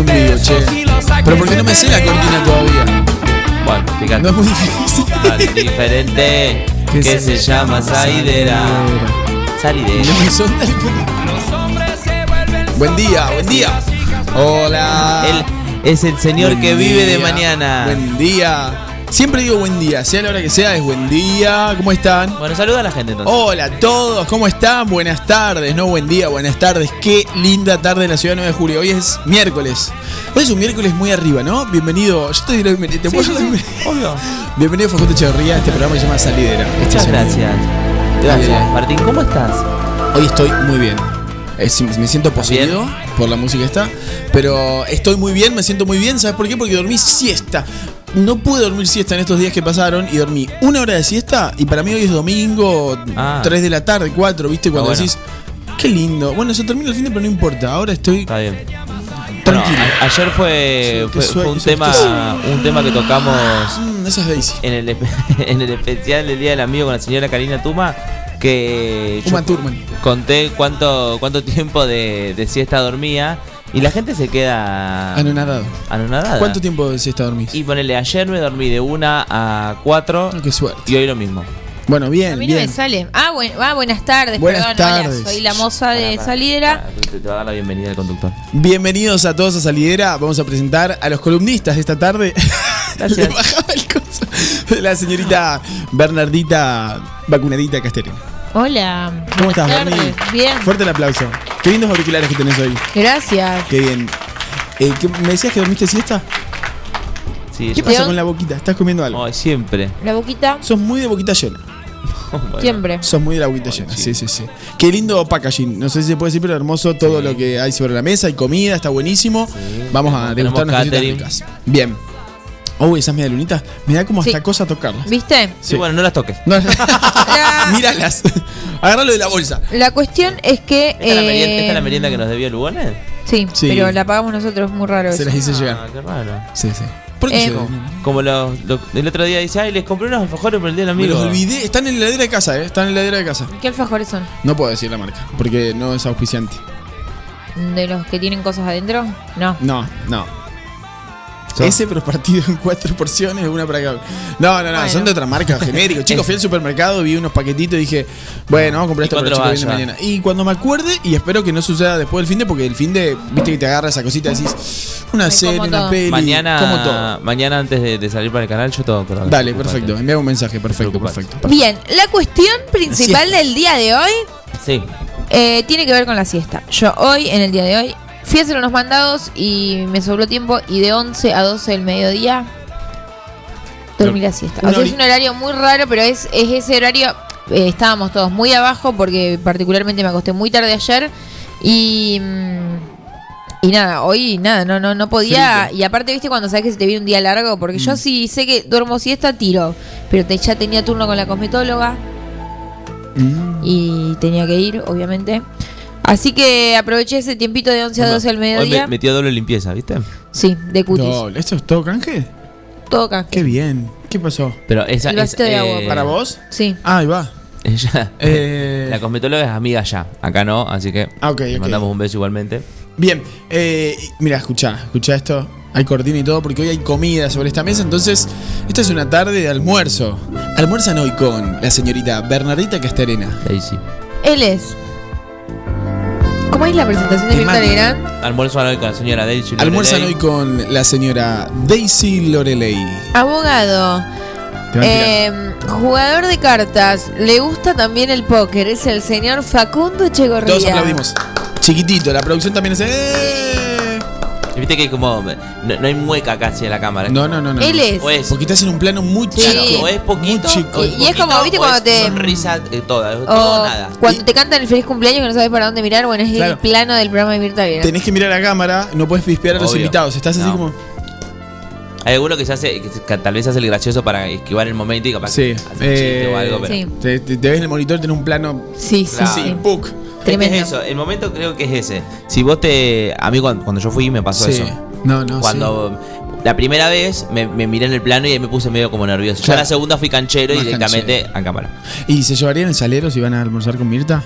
Un video, besos che. Pero que ¿por qué no me sé la cortina todavía? Bueno, fíjate. No es muy difícil. Diferente ¿Qué que se se llama Saidera. Vuelven Buen día, buen día. Hola. Él es el señor Buen que vive de mañana. Buen día. Siempre digo buen día, sea la hora que sea, es buen día. ¿Cómo están? Bueno, saluda a la gente entonces. Hola a todos, ¿cómo están? Buenas tardes, no buen día, buenas tardes. Qué linda tarde en la ciudad 9 de julio. Hoy es miércoles. Hoy es un miércoles muy arriba, ¿no? Bienvenido. Yo te diré bienvenido. ¿Te Sí, puedo sí, sí, bienvenido? obvio. Bienvenido Facundo Echeverría este programa se llama Salidera. Este Muchas es el- gracias. Gracias. Martín, ¿cómo estás? Hoy estoy muy bien. Es- me siento ¿Estás poseído por la música esta. Pero estoy muy bien, me siento muy bien. ¿Sabes por qué? Porque dormí siesta. No pude dormir siesta en estos días que pasaron y dormí una hora de siesta. Y para mí hoy es domingo, Ah. 3 de la tarde, 4, ¿viste? Cuando bueno. decís, qué lindo. Bueno, se termina el fin de, pero no importa. Ahora estoy Está bien. Bueno, tranquilo. a- ayer fue, Sí, fue, qué fue un sueño, tema qué un tema que tocamos Mm, esa es Daisy. en el, espe- en el especial del Día del Amigo con la señora Karina Tuma que yo Uma Thurman. conté cuánto cuánto tiempo de, de siesta dormía y la gente se queda Anonadado. anonadada. ¿Cuánto tiempo de siesta dormís? Y ponele, ayer me dormí de 1 a 4 Oh, qué suerte. y hoy lo mismo. Bueno, A bien, mí no me bien. sale. Ah, buen- ah, buenas tardes, Buenas perdón. hola, tardes. soy la moza de Salidera. te, te va a dar la bienvenida al conductor. Bienvenidos a todos a Salidera. Vamos a presentar a los columnistas de esta tarde. Gracias. Le bajaba el coso. La señorita Bernardita Vacunadita Casterina. Hola. ¿Cómo estás, buenas Berni? tardes. Bien. Fuerte el aplauso. Qué lindos auriculares que tenés hoy. Gracias. Qué bien. Eh, ¿qué- ¿Me decías que dormiste siesta? Sí, ¿Qué yo- pasa con la boquita? ¿Estás comiendo algo? Ay, siempre. La boquita, Sos muy de boquita llena. Bueno. siempre. Sos muy de la boquita llena. Sí, sí, sí. Qué lindo packaging. No sé si se puede decir, pero hermoso todo lo que hay sobre la mesa. Hay comida, está buenísimo. Vamos a Tenemos degustar unas cositas catering. ricas. Bien. Uy, esas medialunitas. Me da como hasta Sí. cosa tocarlas. ¿Viste? Sí, bueno, no las toques. No, La, míralas. Agárralo de la bolsa. la cuestión es que. ¿Esta, es la merienda, esta es la eh, merienda que nos debió Lugones? Sí, Sí. pero la pagamos nosotros, muy raro Se eso. las hice Ah, llegar. qué raro. Sí, sí. ¿Por qué Eh, se ¿cómo? Como los, los- el otro día dice, ay, les compré unos alfajores por el día del Me amigo. los olvidé. Están en la heladera de casa, ¿eh? Están en la heladera de casa. ¿Qué alfajores son? No puedo decir la marca, porque no es auspiciante. ¿De los que tienen cosas adentro? No. No, no. Ese, pero partido en cuatro porciones, una para cada. No, no, no, Bueno. son de otra marca, genérico. Chicos, fui al supermercado, vi unos paquetitos y dije, bueno, vamos a comprar ¿Y esto para vas a viene mañana. Y cuando me acuerde, y espero que no suceda después del fin de, porque el fin de, viste que te agarra esa cosita y decís, una Me serie, como una todo. peli, como Mañana, todo. mañana antes de, de salir para el canal, yo todo. Pero Dale, perfecto, envía un mensaje, perfecto, Preocupate. perfecto. Bien, la cuestión principal del día de hoy Sí. Eh, tiene que ver con la siesta. Yo hoy, en el día de hoy, fui a hacer unos mandados y me sobró tiempo y de 11 a 12 del mediodía dormí la siesta. O sea, es un horario muy raro, pero es, es ese horario... eh, estábamos todos muy abajo porque particularmente me acosté muy tarde ayer y... mm, y nada, hoy nada, no, no, no podía. Frito. Y aparte, viste, cuando sabes que se te viene un día largo, porque yo Mm. sí sé que duermo siesta, tiro. Pero te, ya tenía turno con la cosmetóloga Mm. y tenía que ir, obviamente. Así que aproveché ese tiempito de 11 a 12 al Hoy mediodía. me- metió doble limpieza, ¿viste? Sí, de cutis. No, ¿Esto es todo canje? Todo canje. Qué bien. ¿Qué pasó? Pero esa El es. de agua, ¿Para vos? Sí. Ah, ahí va. Ella. Eh, La cosmetóloga es amiga ya. Acá no, así que. Ah, ok, le ok. mandamos un beso igualmente. Bien, eh, mira, escuchá, escuchá esto. Hay cortina y todo porque hoy hay comida sobre esta mesa. Entonces, esta es una tarde de almuerzo. Almuerzan hoy con la señorita Bernardita Casterena. Daisy. Él es. ¿Cómo es la presentación de Mirta. Legrand? Almuerzo hoy con la señora Daisy. Almuerzan Lorelei. hoy con la señora Daisy Lorelei. Abogado. Eh, jugador de cartas. Le gusta también el póker. Es el señor Facundo Echegorría. Todos aplaudimos. Chiquitito, la producción también es. ¡Eh! Viste que como no, no hay mueca casi en la cámara. No, no, no, no. Él es. O es, Porque estás en un plano muy Sí. chico. o es poquito. Muy chico. o Y- es como, ¿viste o cuando es te- Sonrisa eh, toda, O todo nada. cuando Y- te cantan el feliz cumpleaños que no sabes para dónde mirar, bueno, es Claro. el plano del programa de Mirta Legrand. Tenés que mirar a cámara, no puedes pispear a los Obvio. invitados. Estás así como. Hay alguno que se hace, que, tal vez hace el gracioso para esquivar el momento y capaz Sí. que hace un chiste eh, o algo, pero. Sí. Te, ves en el monitor, tenés un plano. Sí, sí, Claro. sí. Sí, puc. Es que Tremendo. es eso, el momento creo que es ese. Si vos te. A mí cuando, cuando yo fui me pasó Sí. eso. No, no. Cuando la primera vez me, me miré en el plano y ahí me puse medio como nervioso. Ya Claro. la segunda fui canchero y directamente a cámara. ¿Y se llevarían el salero si van a almorzar con Mirta?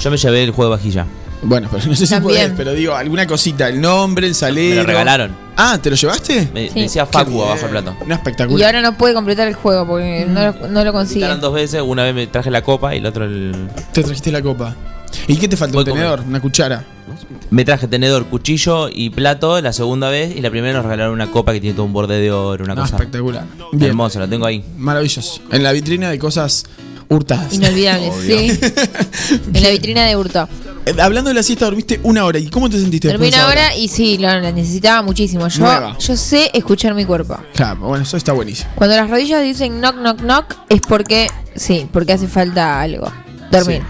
Yo me llevé el juego de vajilla. Bueno, pero no sé si podés, pero digo, alguna cosita, el nombre, el salero. Me lo regalaron. Ah, ¿te lo llevaste? Me Sí. decía Facu abajo el plato. No, espectacular. Y ahora no puede completar el juego porque no, lo, no lo consigue. Invitaron dos veces, una vez me traje la copa y la otra el. Te trajiste la copa. ¿Y qué te falta? ¿Un tenedor? ¿Una cuchara? Me traje tenedor, cuchillo y plato la segunda vez y la primera nos regalaron una copa que tiene todo un borde de oro, una No, cosa espectacular. Bien. hermosa, la tengo ahí. Maravilloso. En la vitrina de cosas hurtadas. Inolvidable, Obvio. sí. en la vitrina de Hurto. Eh, Hablando de la siesta, dormiste una hora. ¿Y cómo te sentiste Dormí una hora y sí, lo, la necesitaba muchísimo. Yo, Nueva. yo sé escuchar mi cuerpo. Claro, bueno, eso está buenísimo. Cuando las rodillas dicen knock, knock, knock, es porque, sí, porque hace falta algo. Dormir.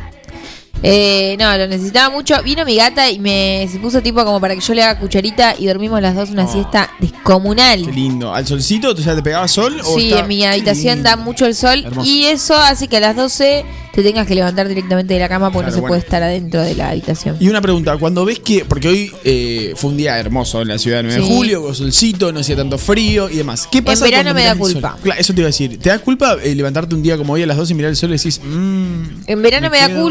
Eh, no, lo necesitaba mucho. Vino mi gata y me se puso tipo como para que yo le haga cucharita y dormimos las dos una Oh. siesta descomunal. Qué lindo. ¿Al solcito? ¿O sea, te pegaba sol? o Sí, está- en mi habitación da mucho el sol Hermoso. y eso hace que a las 12 te tengas que levantar directamente de la cama porque Claro, no se bueno. puede estar adentro de la habitación. Y una pregunta, cuando ves que, porque hoy eh, fue un día hermoso en la ciudad de 9 de julio, con solcito, no hacía tanto frío y demás. ¿Qué pasa verano cuando me da culpa. Claro, eso te iba a decir. ¿Te da culpa eh, levantarte un día como hoy a las 12 y mirar el sol y decís, mmm, En verano me, Me da quedo-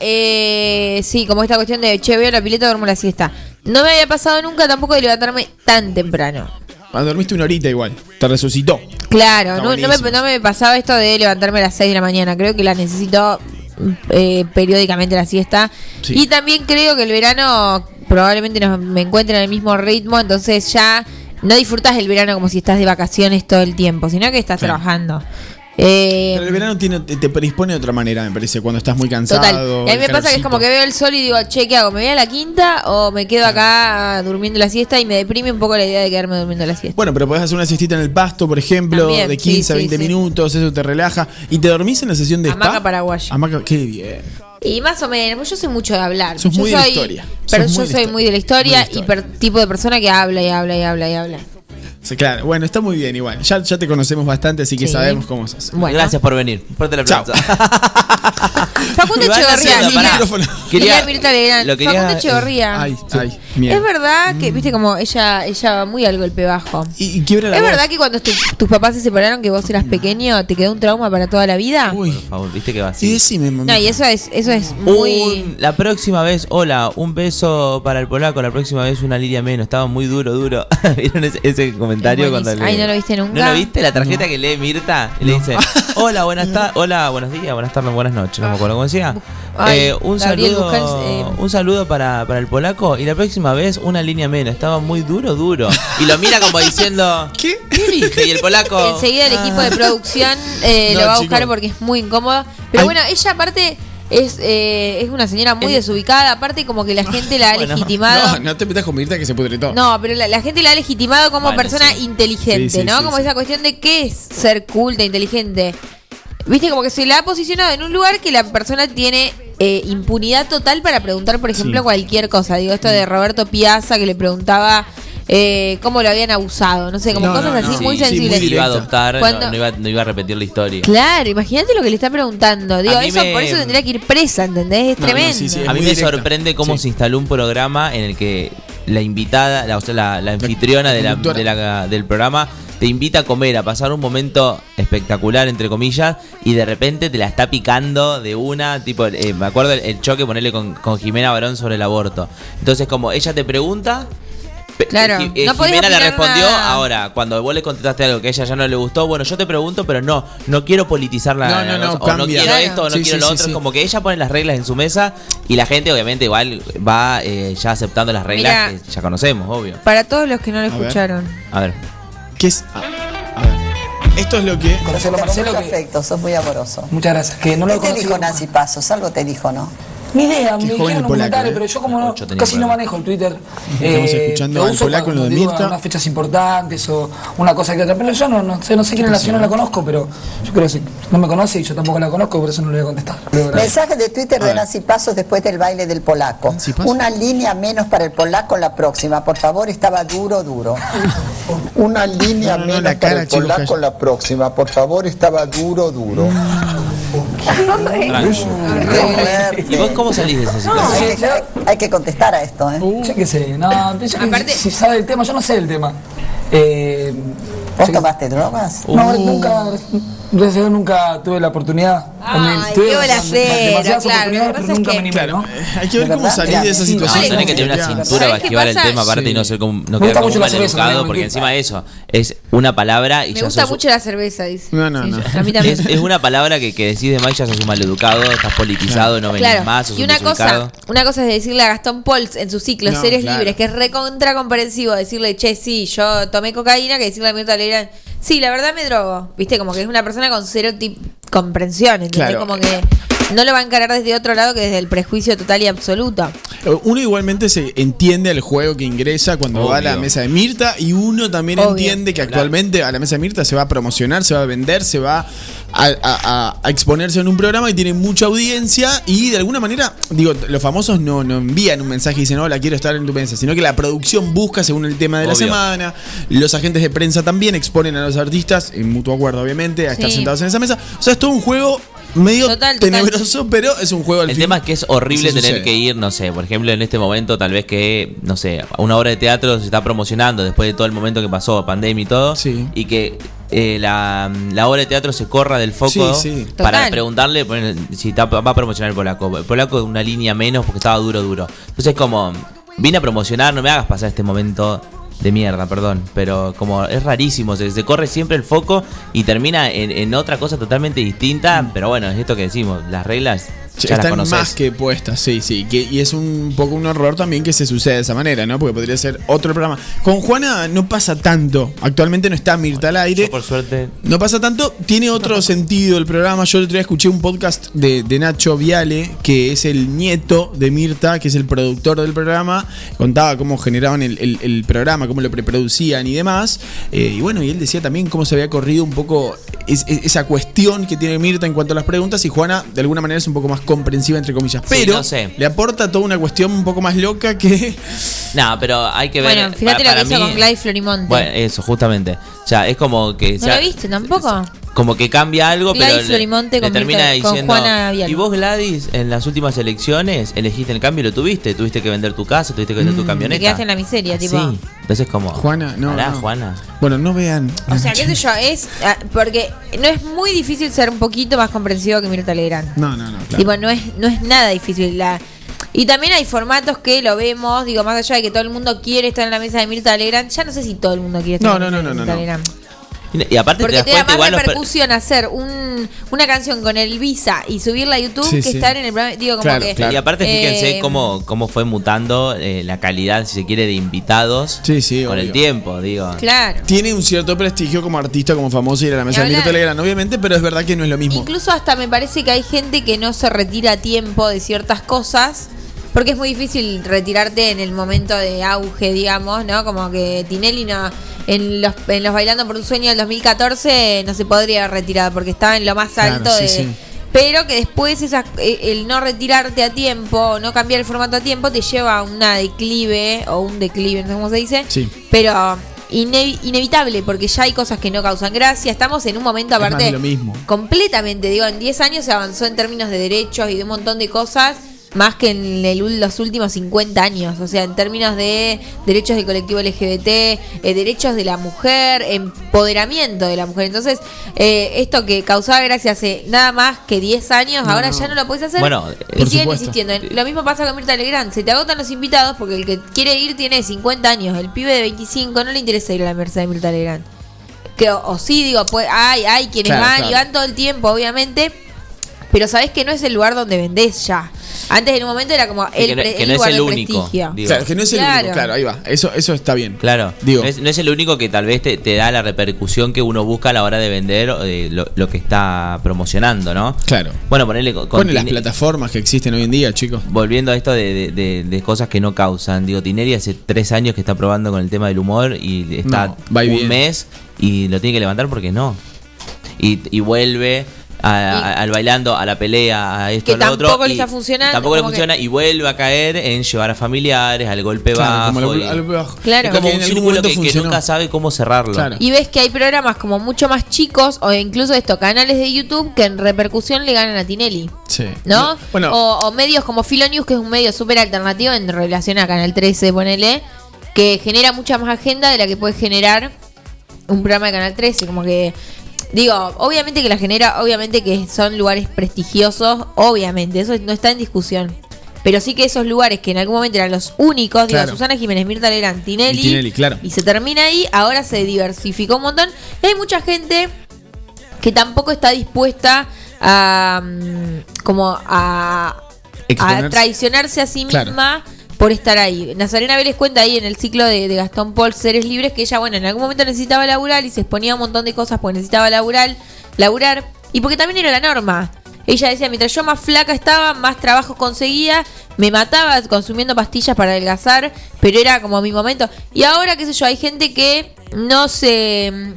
eh, sí, como esta cuestión de, che, veo la pileta, duermo la siesta. No me había pasado nunca tampoco de levantarme tan temprano. cuando dormiste una horita igual, te resucitó? Claro, no, no me, buenísimo. no me pasaba esto de levantarme a las 6 de la mañana. Creo que la necesito eh, periódicamente la siesta. Sí. Y también creo que el verano probablemente no me encuentre en el mismo ritmo, entonces ya no disfrutas el verano como si estás de vacaciones todo el tiempo, sino que estás trabajando. Eh, Pero el verano tiene, te, predispone de otra manera, me parece, cuando estás muy cansado. Total. Y a mí me pasa que es como que veo el sol y digo, che, ¿qué hago? ¿Me voy a la quinta o me quedo acá durmiendo la siesta? Y me deprime un poco la idea de quedarme durmiendo la siesta. Bueno, pero podés hacer una siestita en el pasto, por ejemplo, También, de sí, 15 a sí, 20 sí. minutos, eso te relaja. ¿Y te dormís en la sesión de Hamaca spa? paraguaya. Hamaca, qué bien. Y más o menos, pues yo soy mucho de hablar. Sos yo muy de la soy, historia. Pero Sos yo muy de soy historia. muy de la historia, de y historia. per- tipo de persona que habla y habla y habla y habla. Sí, claro, bueno, está muy bien igual. Ya, ya te conocemos bastante, así que Sí. sabemos cómo sos. Bueno. Gracias por venir. Fuerte el Chao. aplauso. Facundo Iván Echeverría. Pará. Quería- Mirta Legrand. lo quería- Facundo Echeverría. Ay, ay, miedo. Es verdad que, viste, como ella, ella va muy al golpe bajo. Y, y quiebra la ¿Es voz. verdad que cuando tu- tus papás se separaron, que vos eras pequeño, te quedó un trauma para toda la vida? Uy, Por favor, viste que va y así. decime, mamá. No, y eso es, eso es muy. Un- la próxima vez, hola, un beso para el polaco, la próxima vez una liria menos. Estaba muy duro, duro. ¿Vieron ese, ese comentario Es cuando buenísimo. le- Ay, ¿no lo viste nunca? ¿No lo viste? La tarjeta que lee Mirta y le dice, hola, buenas tardes, hola, buenos días, buenas tardes, buenas noches, no me acuerdo cómo decía. Ay, Eh, un Gabriel saludo, eh. un saludo para, para el polaco y la próxima vez una línea menos. Estaba muy duro, duro. Y lo mira como diciendo, ¿Qué? ¿qué? Y el polaco... Enseguida el equipo de producción eh, No, lo va a buscar chico. porque es muy incómodo. Pero Ay. bueno, ella aparte es, eh, es una señora muy Es- desubicada. Aparte como que la gente la ha Bueno. legitimado. No, no te metas con Mirta que se pudre todo. No, pero la, la gente la ha legitimado como Bueno, persona sí. inteligente, Sí, sí, ¿no? como esa cuestión de qué es ser culta, inteligente. Viste, como que se la ha posicionado en un lugar que la persona tiene eh, impunidad total para preguntar, por ejemplo, cualquier cosa. Digo, esto de Roberto Piazza que le preguntaba eh, cómo lo habían abusado, no sé, como No, cosas no, así no. muy Sí, sí, sensibles. muy iba a directa. adoptar, no- Cuando- no, iba, no iba a repetir la historia. Claro, imagínate lo que le está preguntando. Digo, A mí eso me- por eso tendría que ir presa, ¿entendés? Es No, no, tremendo. sí, sí. A mí muy me directa. sorprende cómo Sí. se instaló un programa en el que la invitada, la, o sea, la, la anfitriona de la- conductora. de la- del programa te invita a comer, a pasar un momento espectacular, entre comillas, y de repente te la está picando de una, tipo, eh, me acuerdo el, el choque, ponerle con, con Jimena Barón sobre el aborto. Entonces, como ella te pregunta, Claro, Ji- eh, no Jimena le respondió nada. ahora, cuando vos le contestaste algo que a ella ya no le gustó, bueno, yo te pregunto, pero no, no quiero politizar la No, no, no, o no cambia. quiero Claro. esto, o no Sí, quiero sí, lo sí, otro, sí. es como que ella pone las reglas en su mesa y la gente obviamente igual va eh, ya aceptando las reglas Mira. que ya conocemos, obvio. Para todos los que no lo escucharon. A ver. ¿Qué es? ah, a ver. Esto es lo que. Conocelo Con Marcelo mucho que... afecto, sos muy amoroso. Muchas gracias. Que no lo ¿Qué te dijo Nancy Pasos? Algo te dijo, ¿no? Ni idea, me Qué dijeron el un polaco, comentario, ¿eh? pero yo como no, casi no polaco. manejo el Twitter. Estamos escuchando lo al polaco, cuando lo de digo Mirta. unas fechas importantes o una cosa que otra. Pero yo no, no sé, no sé quién es la señora, no la conozco, pero yo creo que si no me conoce y yo tampoco la conozco, por eso no le voy a contestar. Mensaje de Twitter de. Nancy Pasos después del baile del polaco. Una línea menos para el polaco en la próxima. Por favor, estaba duro, duro. Una línea No, no, no, la cara, chicos, calla. la próxima, por favor, estaba duro, duro. ¿Y vos cómo salís de esa situación? Hay que, hay- hay que contestar a esto, ¿eh? Yo qué sé, no, yo Aparte- si sabe el tema, yo no sé el tema. Eh, ¿Vos tomaste drogas? No, nunca, gracias a Dios nunca tuve la oportunidad. Ay, Tuve bolacero, demasiadas claro, oportunidades, lo que pero pasa nunca es me que- animé, ¿no? Hay que ver ¿De cómo salir de esa situación. tenés que tener una cintura ¿Sabés para esquivar el tema, aparte, Sí. y no ser como, no quedar como la no me porque encima de eso es una palabra y Me gusta sos- mucho la cerveza, dice. No, no, Sí, no. A mí también. Es, es una palabra que, que decís de más y ya sos un maleducado, estás politizado, no venís Claro, más, sos y un una cosa, una cosa es decirle a Gastón Pols en su ciclo No, Seres claro. Libres, que es recontra comprensivo, decirle, che, sí, yo tomé cocaína, que decirle a Mirta Legrand, sí, la verdad me drogo, viste, como que es una persona con cero comprensión, ¿entendés? Claro. Como que no lo va a encarar desde otro lado que desde el prejuicio total y absoluto. Uno igualmente se entiende el juego que ingresa cuando va a la mesa de Mirta y uno también Obvio. entiende que actualmente a la mesa de Mirta se va a promocionar, se va a vender, se va a, a- a- a exponerse en un programa y tiene mucha audiencia y de alguna manera, digo, los famosos no, no envían un mensaje y dicen, hola, quiero estar en tu mesa, sino que la producción busca según el tema de la semana, los agentes de prensa también exponen a los artistas, en mutuo acuerdo obviamente, a estar Sí. sentados en esa mesa. O sea, es todo un juego medio Total, total. tenebroso, pero es un juego al El fin. tema es que es horrible tener sucede. que ir, no sé, por ejemplo, en este momento, tal vez que, no sé, una obra de teatro se está promocionando después de todo el momento que pasó, pandemia y todo, Sí. y que eh, la, la obra de teatro se corra del foco Sí, sí. para Total. preguntarle si está- va a promocionar el polaco. El polaco una línea menos porque estaba duro, duro. Entonces, como, vine a promocionar, no me hagas pasar este momento de mierda, perdón, pero como es rarísimo, se, se corre siempre el foco y termina en, en otra cosa totalmente distinta, pero bueno, es esto que decimos, las reglas ya Están más que puestas, sí, sí. Que, y es un poco un horror también que se suceda de esa manera, ¿no? Porque podría ser otro programa. Con Juana no pasa tanto. Actualmente no está Mirta al aire. Yo, por suerte, No pasa tanto, tiene otro sentido el programa. Yo el otro día escuché un podcast de, de Nacho Viale, que es el nieto de Mirta, que es el productor del programa. Contaba cómo generaban el, el- el programa, cómo lo preproducían y demás. Eh, y bueno, y él decía también cómo se había corrido un poco es- es- esa cuestión que tiene Mirta en cuanto a las preguntas. Y Juana, de alguna manera, es un poco más comprensiva, entre comillas. Sí, Pero no sé. le aporta toda una cuestión un poco más loca que. No, pero hay que ver. Bueno, fíjate para- lo que hizo mí- con Gladys Florimonte. Bueno, eso, justamente. O sea, es como que. ¿No ya- lo viste tampoco? Como que cambia algo, Gladys pero. le- Florimonte le con termina Mirta- con diciendo. Juana y vos, Gladys, en las últimas elecciones elegiste el cambio y lo tuviste. Tuviste que vender tu casa, tuviste que vender tu camioneta. Te quedaste en la miseria, tipo. Sí. Entonces, como. Juana, no. Pará, no. Juana. Bueno, no vean. O sea, qué sé yo, es. ah, Porque no es muy difícil ser un poquito más comprensivo que Mirta Legrand. No, no, no. Claro. Tipo, no es, no es nada difícil. La, y también hay formatos que lo vemos, digo, más allá de que todo el mundo quiere estar en la mesa de Mirta Legrand, ya no sé si todo el mundo quiere estar No, en la no, mesa no, de no, Mirta no, no. Legrand. Y aparte Porque te das te da cuenta más igual los per- repercusión hacer un, una canción con el Visa y subirla a YouTube Sí, que sí. estar en el programa. Digo, como Claro, que. claro. Y aparte, fíjense eh, cómo, cómo fue mutando eh, la calidad, si se quiere, de invitados Sí, sí, con obvio. el tiempo, digo. Claro. tiene un cierto prestigio como artista, como famoso ir a la mesa de Ni Mirta hablar. Legrand, obviamente, pero es verdad que no es lo mismo. Incluso hasta me parece que hay gente que no se retira a tiempo de ciertas cosas. Porque es muy difícil retirarte en el momento de auge, digamos, ¿no? Como que Tinelli no, en los, en los Bailando por un Sueño del 2014 no se podría retirar porque estaba en lo más Claro, alto sí, de... sí. Pero que después esa, eh, el no retirarte a tiempo, no cambiar el formato a tiempo, te lleva a una declive o un declive, no sé cómo se dice. Sí. Pero ine- inevitable, porque ya hay cosas que no causan gracia. Estamos en un momento Es más aparte de lo mismo. completamente, digo, en 10 años se avanzó en términos de derechos y de un montón de cosas más que en el los últimos 50 años. O sea, en términos de derechos del colectivo LGBT, eh, derechos de la mujer, empoderamiento de la mujer. Entonces, eh, esto que causaba gracia hace nada más que 10 años, No, ahora no. ya no lo puedes hacer. Bueno, y por siguen supuesto. insistiendo. Lo mismo pasa con Mirta Legrand. Se te agotan los invitados porque el que quiere ir tiene 50 años. El pibe de 25 no le interesa ir a la merced de Mirta Legrand. Que, o, o sí, digo, pues hay, hay quienes Claro, van y claro. van todo el tiempo, obviamente. Pero sabés que no es el lugar donde vendés ya. Antes en un momento era como el, que no, pre- que el no es el único. digo. Claro, que no es el Claro. único, claro, ahí va. Eso, eso está bien. Claro, Digo. no es, no es el único que tal vez te, te da la repercusión que uno busca a la hora de vender eh, lo, lo que está promocionando, ¿no? Claro. Bueno, ponerle con, las plataformas que existen hoy en día, chicos. Volviendo a esto de, de- de- de cosas que no causan. Digo, Tineri hace tres años que está probando con el tema del humor y está No, un mes y lo tiene que levantar porque no. Y, y vuelve a- a- al bailando, a la pelea, a esto, Que a lo otro. tampoco le y está funcionando, Tampoco le que- funciona y vuelve a caer en llevar a familiares, al golpe Claro, bajo. como y- al- al- bajo. Claro. Es como un círculo momento que, nunca sabe cómo cerrarlo. Claro. Y ves que hay programas como mucho más chicos o incluso esto, canales de YouTube que en repercusión le ganan a Tinelli. Sí. ¿No? Bueno, o, o medios como Filo News, que es un medio súper alternativo en relación a Canal 13, ponele, que genera mucha más agenda de la que puede generar un programa de Canal 13. Como que, digo, obviamente que la genera, obviamente que son lugares prestigiosos, obviamente, eso no está en discusión. Pero sí que esos lugares que en algún momento eran los únicos, digo, Claro. Susana Jiménez, Mirta Legrand, Tinelli, Y Tinelli, claro. y se termina ahí, ahora se diversificó un montón. Y hay mucha gente que tampoco está dispuesta a mm, como a, a traicionarse a sí Claro. Por estar ahí. Nazarena Vélez cuenta ahí en el ciclo de, Gastón Paul Seres Libres que ella, bueno, en algún momento necesitaba laburar y se exponía un montón de cosas porque necesitaba laburar, laburar y porque también era la norma. Ella decía, mientras yo más flaca estaba, más trabajo conseguía, me mataba consumiendo pastillas para adelgazar, pero era como mi momento. Y ahora, qué sé yo, hay gente que no se...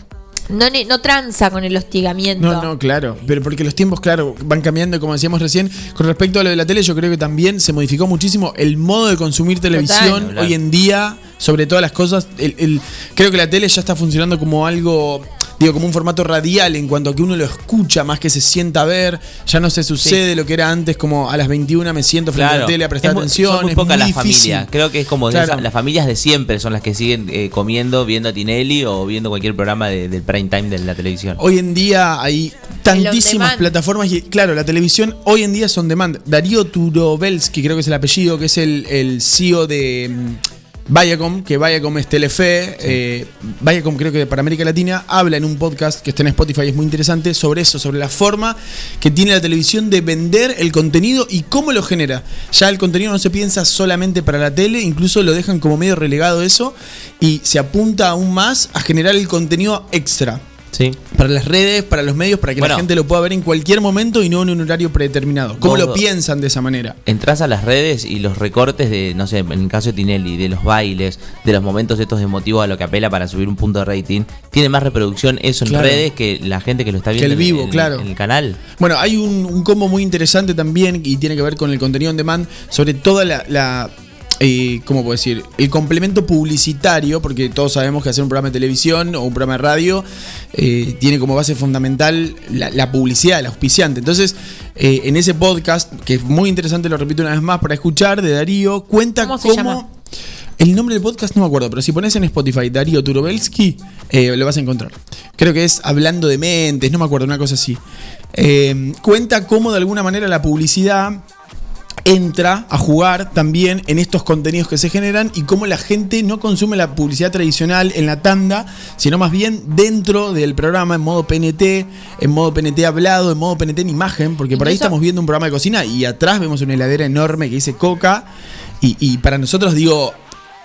No, ne- no tranza con el hostigamiento. No, no, claro. Pero porque los tiempos, claro, van cambiando, como decíamos recién. Con respecto a lo de la tele, yo creo que también se modificó muchísimo el modo de consumir televisión Total. hoy en día, sobre todas las cosas. El, el- creo que la tele ya está funcionando como algo, digo, como un formato radial en cuanto a que uno lo escucha más que se sienta a ver. Ya no se sucede lo que era antes, como a las 21 me siento frente a la tele a prestar Es muy- atención. Son muy pocas las difícil. familias. Creo que es como Claro. las familias de siempre son las que siguen eh, comiendo, viendo a Tinelli o viendo cualquier programa de- del prime time de la televisión. Hoy en día hay tantísimas plataformas y claro, la televisión hoy en día es on demand. Darío Turovelski, creo que es el apellido, que es el, el CEO de mm, Viacom, que Viacom es Telefe, eh, Viacom creo que para América Latina, habla en un podcast que está en Spotify, es muy interesante, sobre eso, sobre la forma que tiene la televisión de vender el contenido y cómo lo genera. Ya el contenido no se piensa solamente para la tele, incluso lo dejan como medio relegado eso y se apunta aún más a generar el contenido extra. Sí. Para las redes, para los medios, para que Bueno. la gente lo pueda ver en cualquier momento y no en un horario predeterminado. ¿Cómo lo piensan de esa manera? Entrás a las redes y los recortes de, no sé, en el caso de Tinelli, de los bailes, de los momentos estos emotivos a lo que apela para subir un punto de rating, tiene más reproducción eso en Claro. redes que la gente que lo está Que viendo el vivo, en, en- claro. en el canal. Bueno, hay un, un combo muy interesante también y tiene que ver con el contenido on demand, sobre toda la... la eh, ¿Cómo puedo decir? El complemento publicitario, porque todos sabemos que hacer un programa de televisión o un programa de radio eh, tiene como base fundamental la, la publicidad, el auspiciante. Entonces, eh, en ese podcast, que es muy interesante, lo repito una vez más para escuchar, de Darío, cuenta ¿Cómo se cómo... llama? El nombre del podcast no me acuerdo, pero si pones en Spotify Darío Turobelsky, eh, lo vas a encontrar. Creo que es Hablando de Mentes, no me acuerdo, una cosa así. Eh, cuenta cómo de alguna manera la publicidad entra a jugar también en estos contenidos que se generan y cómo la gente no consume la publicidad tradicional en la tanda, sino más bien dentro del programa en modo PNT, en modo PNT hablado, en modo PNT en imagen, porque por ahí estamos viendo un programa de cocina y atrás vemos una heladera enorme que dice Coca y, y para nosotros digo...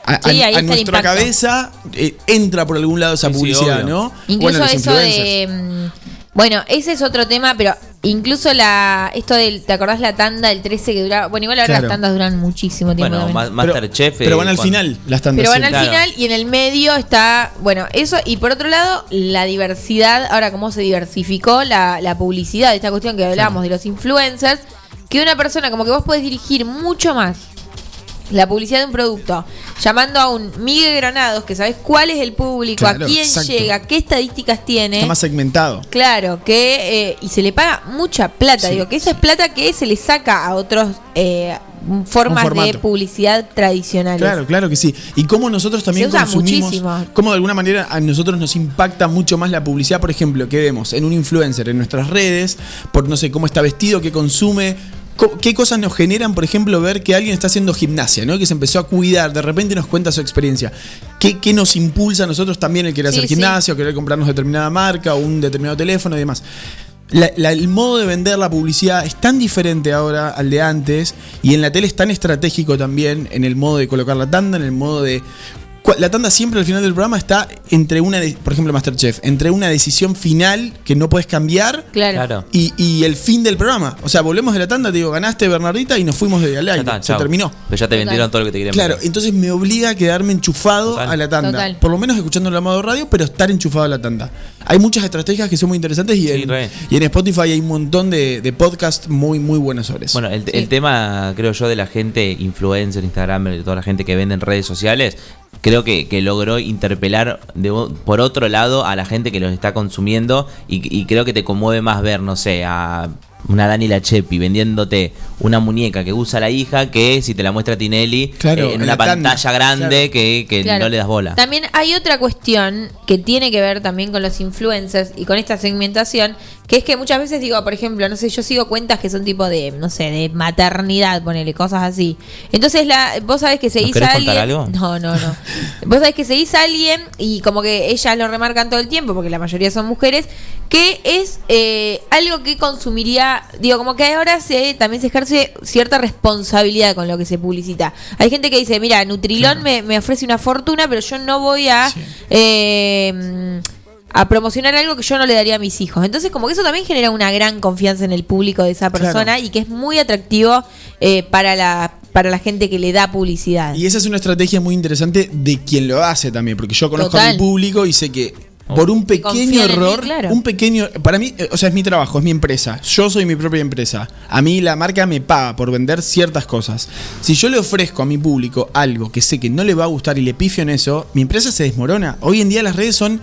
A, Sí, nuestra impacto. cabeza eh, entra por algún lado esa Sí, publicidad. ¿no? Incluso Bueno, eso de. mm, Bueno, ese es otro tema, pero incluso la esto del. ¿Te acordás la tanda del 13 que duraba? Bueno, igual ahora Claro. las tandas duran muchísimo tiempo. Bueno, también. Masterchef. Pero eh, van al cuando- final las tandas. Pero van sí. al Claro. final y en el medio está, bueno, eso. Y por otro lado, la diversidad, ahora cómo se diversificó la, la publicidad, esta cuestión que hablábamos de los influencers, que una persona como que vos podés dirigir mucho más la publicidad de un producto, llamando a un Miguel Granados, que sabes cuál es el público, Claro, a quién exacto. llega, qué estadísticas tiene. Está más segmentado. Claro, que eh, y se le paga mucha plata, Sí. digo, que esa es plata que se le saca a otros eh, formas de publicidad tradicionales. Claro, claro que sí. Y cómo nosotros también consumimos. muchísimo. Cómo de alguna manera a nosotros nos impacta mucho más la publicidad, por ejemplo, que vemos en un influencer en nuestras redes, por no sé cómo está vestido, qué consume. ¿Qué cosas nos generan, por ejemplo, ver que alguien está haciendo gimnasia, ¿no? que se empezó a cuidar, de repente nos cuenta su experiencia? ¿Qué, qué nos impulsa a nosotros también el querer Sí, hacer sí. gimnasia o querer comprarnos determinada marca o un determinado teléfono y demás? La- la- el modo de vender la publicidad es tan diferente ahora al de antes y en la tele es tan estratégico también en el modo de colocar la tanda, en el modo de... La tanda siempre al final del programa está entre una, de- por ejemplo Masterchef, entre una decisión final que no puedes cambiar Claro. Y, y el fin del programa. O sea, volvemos de la tanda, te digo, ganaste Bernardita y nos fuimos de al Ya aire. está, Se chao. terminó. Pero ya te vendieron todo lo que te querían Claro, entonces me obliga a quedarme enchufado Total. a la tanda. Total. Por lo menos escuchando la modo radio, pero estar enchufado a la tanda. Hay muchas estrategias que son muy interesantes y, Sí, en, re. y en Spotify hay un montón de, de podcasts muy, muy buenos sobre eso. Bueno, el, Sí. el tema, creo yo, de la gente influencer, Instagram, de toda la gente que vende en redes sociales, creo que, que logró interpelar de por otro lado a la gente que los está consumiendo y, y creo que te conmueve más ver, no sé, a una Dani Lachepi vendiéndote una muñeca que usa la hija que si te la muestra Tinelli Claro, eh, en una tanda. pantalla grande Claro. que, que Claro. no le das bola. También hay otra cuestión que tiene que ver también con los influencers y con esta segmentación, que es que muchas veces digo, por ejemplo, no sé, yo sigo cuentas que son tipo de, no sé, de maternidad, ponele cosas así. Entonces la, vos sabés que se ¿Nos dice querés alguien. algo? No, no, no. vos sabés que se dice alguien y como que ellas lo remarcan todo el tiempo, porque la mayoría son mujeres, que es eh, algo que consumiría, digo, como que ahora se también se ejerce cierta responsabilidad con lo que se publicita. Hay gente que dice, mira, Nutrilón me, me ofrece una fortuna, pero yo no voy a... eh, a promocionar algo que yo no le daría a mis hijos. Entonces, como que eso también genera una gran confianza en el público de esa persona Claro. y que es muy atractivo eh, para la para la gente que le da publicidad. Y esa es una estrategia muy interesante de quien lo hace también, porque yo conozco a Total. mi público y sé que por un pequeño mí, error, claro. un pequeño, para mí, eh, o sea, es mi trabajo, es mi empresa. Yo soy mi propia empresa. A mí la marca me paga por vender ciertas cosas. Si yo le ofrezco a mi público algo que sé que no le va a gustar y le pifio en eso, mi empresa se desmorona. Hoy en día las redes son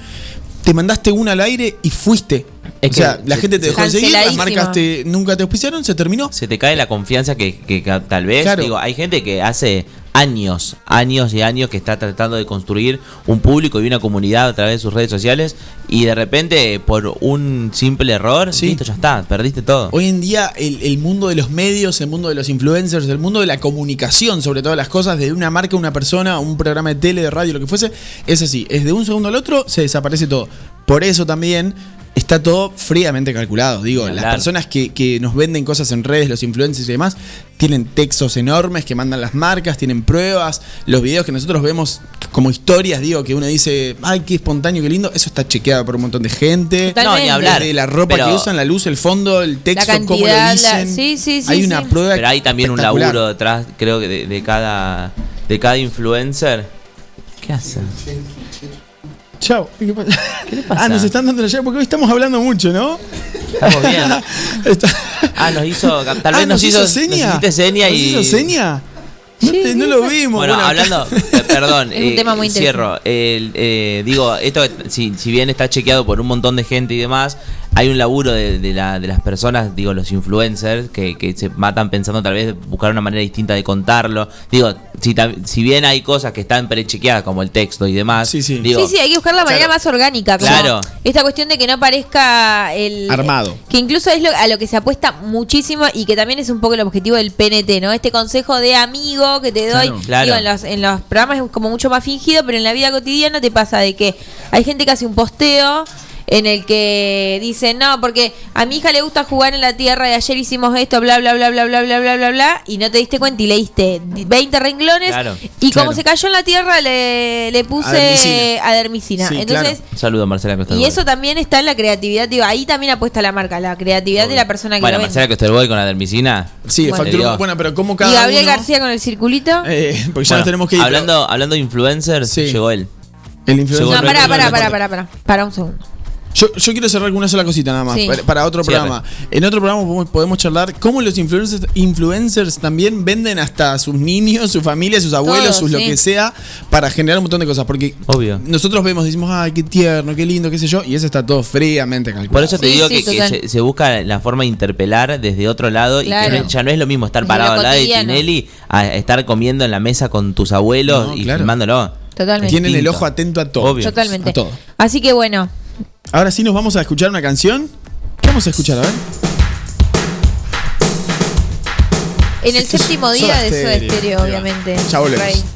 te mandaste una al aire y fuiste. Es o sea, la se- gente te dejó de seguir, las marcas te, nunca te auspiciaron, se terminó. se te cae la confianza que, que- que tal vez, Claro. digo, hay gente que hace años, años y años que está tratando de construir un público y una comunidad a través de sus redes sociales y de repente por un simple error, Sí. listo, ya está, perdiste todo. Hoy en día el, el mundo de los medios, el mundo de los influencers, el mundo de la comunicación, sobre todas las cosas, de una marca, una persona, un programa de tele, de radio, lo que fuese, es así. Es de un segundo al otro, se desaparece todo. Por eso también está todo fríamente calculado. Digo, las personas que, que nos venden cosas en redes, los influencers y demás, tienen textos enormes que mandan las marcas, tienen pruebas, los videos que nosotros vemos como historias, digo, que uno dice, ay, qué espontáneo, qué lindo, eso está chequeado por un montón de gente. Totalmente. No, ni hablar. Desde la ropa Pero- que usan, la luz, el fondo, el texto, La cómo lo dicen. la- sí, sí, sí, Hay sí. una prueba. Pero hay también un laburo detrás, creo que de, de cada de cada influencer. ¿Qué hacen? Chao. ¿Qué, le pasa? Ah, nos están dando la llave porque hoy estamos hablando mucho, ¿no? Estamos bien. Está- Ah, nos hizo, tal Ah, vez nos, hizo, seña. nos hiciste seña ¿Nos hizo seña? No, Sí, te- no lo vimos. Bueno, acá- hablando, eh, perdón, Es un eh, tema muy cierro. Eh, digo, esto, si, si bien está chequeado por un montón de gente y demás, hay un laburo de, de la- de las personas, digo, los influencers, que, que se matan pensando tal vez buscar una manera distinta de contarlo. Digo, si, si bien hay cosas que están prechequeadas, como el texto y demás, Sí, sí. digo, sí, sí, hay que buscar la manera Claro. más orgánica. como Claro. Esta cuestión de que no parezca el. Armado. Que incluso es lo, a lo que se apuesta muchísimo y que también es un poco el objetivo del PNT, ¿no? Este consejo de amigo que te doy. Claro. Claro. Digo, en los, en los programas es como mucho más fingido, pero en la vida cotidiana te pasa de que hay gente que hace un posteo en el que dicen, no, porque a mi hija le gusta jugar en la tierra y ayer hicimos esto, bla, bla, bla, bla, bla, bla, bla, bla, bla, y no te diste cuenta y leíste 20 renglones Claro. y como Claro. se cayó en la tierra le, le puse Adermicina. adermicina. Sí, Entonces, claro. un saludo a Marcela Costa y eso también está en la creatividad, digo, ahí también apuesta la marca, la creatividad de la persona que Bueno, lo Marcela vende. Costa con la dermicina. Sí, Bueno. facturó-. Bueno, pero como cada Y Gabriel uno- García con el circulito. Eh, porque ya Bueno, nos tenemos que ir. pero Hablando, hablando de influencers, Sí. llegó él. el influencer- no, pará, pará, pará, pará, pará, pará un segundo. Yo, yo quiero cerrar con una sola cosita nada más, Sí. para, para otro Cierre. programa. En otro programa podemos, podemos charlar cómo los influencers, influencers también venden hasta a sus niños, su familia, sus abuelos, Todo, sus lo que sea, para generar un montón de cosas. Porque Obvio. nosotros vemos, decimos, ay, qué tierno, qué lindo, qué sé yo, y eso está todo fríamente calculado. Por eso te Sí, digo sí, que, se, se busca la forma de interpelar desde otro lado y que no- ya no es lo mismo estar Desde parado al lado de. Tinelli a estar comiendo en la mesa con tus abuelos No, y claro. filmándolo. Totalmente. Tienen el ojo atento a todo. Obvio. Totalmente. A todo. Así que bueno, Ahora sí nos vamos a escuchar una canción. ¿Qué vamos a escuchar? A ver. en el séptimo día de Soda Stereo. Obviamente. Ya volvemos.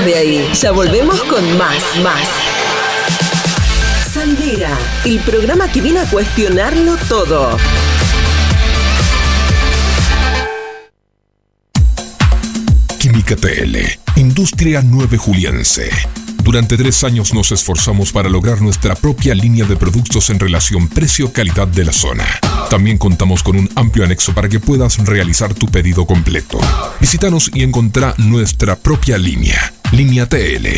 de ahí. Ya volvemos con más, más. Sandera, el programa que viene a cuestionarlo todo. Química TL, Industria 9 Juliense. Durante tres años nos esforzamos para lograr nuestra propia línea de productos en relación precio-calidad de la zona. También contamos con un amplio anexo para que puedas realizar tu pedido completo. Visítanos y encontrá nuestra propia línea. Línea TL.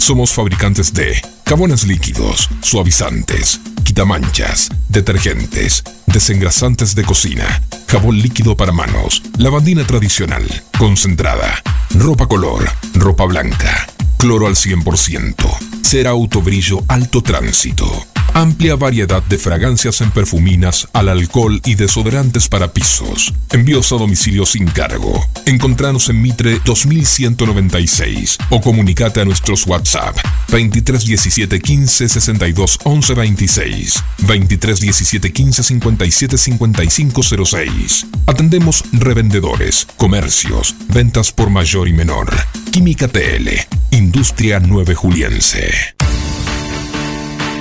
Somos fabricantes de jabones líquidos, suavizantes, quitamanchas, detergentes, desengrasantes de cocina, jabón líquido para manos, lavandina tradicional, concentrada, ropa color, ropa blanca, cloro al 100%, cera autobrillo alto tránsito. Amplia variedad de fragancias en perfuminas, al alcohol y desodorantes para pisos. Envíos a domicilio sin cargo. Encontranos en Mitre 2196 o comunicate a nuestros WhatsApp 23 17 15 62 11 26 23 17 15 57 55 06. Atendemos revendedores, comercios, ventas por mayor y menor. Química TL, Industria 9 Juliense.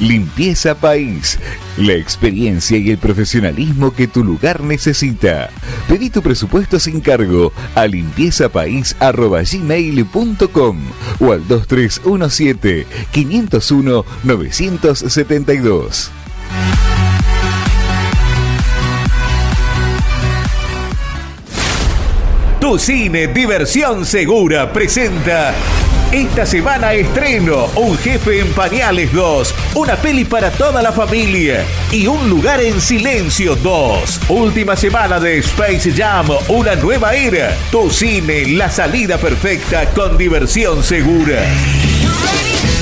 Limpieza País. La experiencia y el profesionalismo que tu lugar necesita. Pedí tu presupuesto sin cargo a limpiezapais.gmail.com o al 2317 501 972. Tu cine Diversión Segura presenta esta semana estreno Un jefe en pañales 2, una peli para toda la familia y Un lugar en silencio 2. Última semana de Space Jam, una nueva era. Tu cine, la salida perfecta con diversión segura.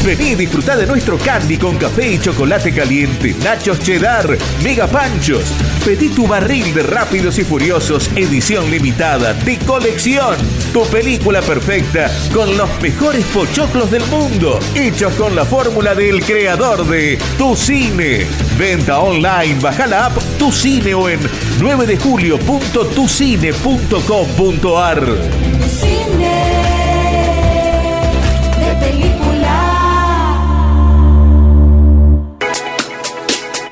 Vení y disfrutá de nuestro candy con café y chocolate caliente, nachos cheddar, mega panchos. Pedí tu barril de Rápidos y Furiosos, edición limitada, de colección. Tu película perfecta con los mejores pochoclos del mundo, hechos con la fórmula del creador de Tu Cine. Venta online, baja la app Tu Cine o en 9 de julio.tucine.com.ar.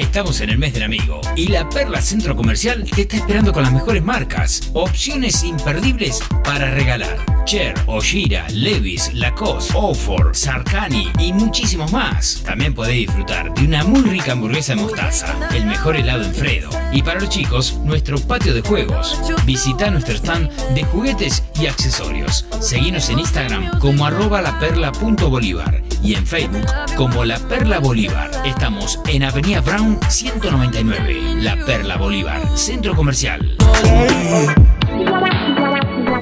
Estamos en el mes del amigo y la Perla Centro Comercial te está esperando con las mejores marcas, opciones imperdibles para regalar. Cher, Oshira, Levis, Lacoste, Ofor, Sarkani y muchísimos más. También podés disfrutar de una muy rica hamburguesa de mostaza, el mejor helado en Fredo y para los chicos, nuestro patio de juegos. Visita nuestro stand de juguetes y accesorios. Seguinos en Instagram como arroba y en Facebook como La Perla Bolívar. Estamos en Avenida Brown 199, La Perla Bolívar, Centro Comercial.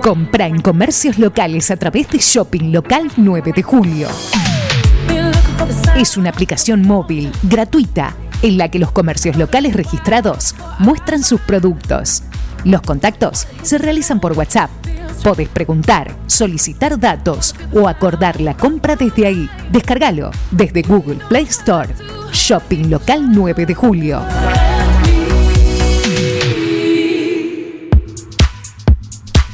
Compra en comercios locales a través de Shopping Local 9 de Julio. Es una aplicación móvil gratuita en la que los comercios locales registrados muestran sus productos. Los contactos se realizan por WhatsApp. Podés preguntar, solicitar datos o acordar la compra desde ahí. Descárgalo desde Google Play Store. Shopping Local 9 de Julio.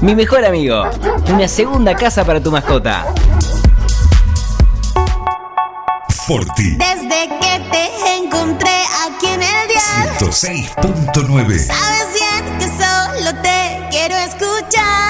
Mi mejor amigo. Una segunda casa para tu mascota. Forti. Desde que te encontré aquí en el dial 106.9. Sabes bien que solo te quiero escuchar.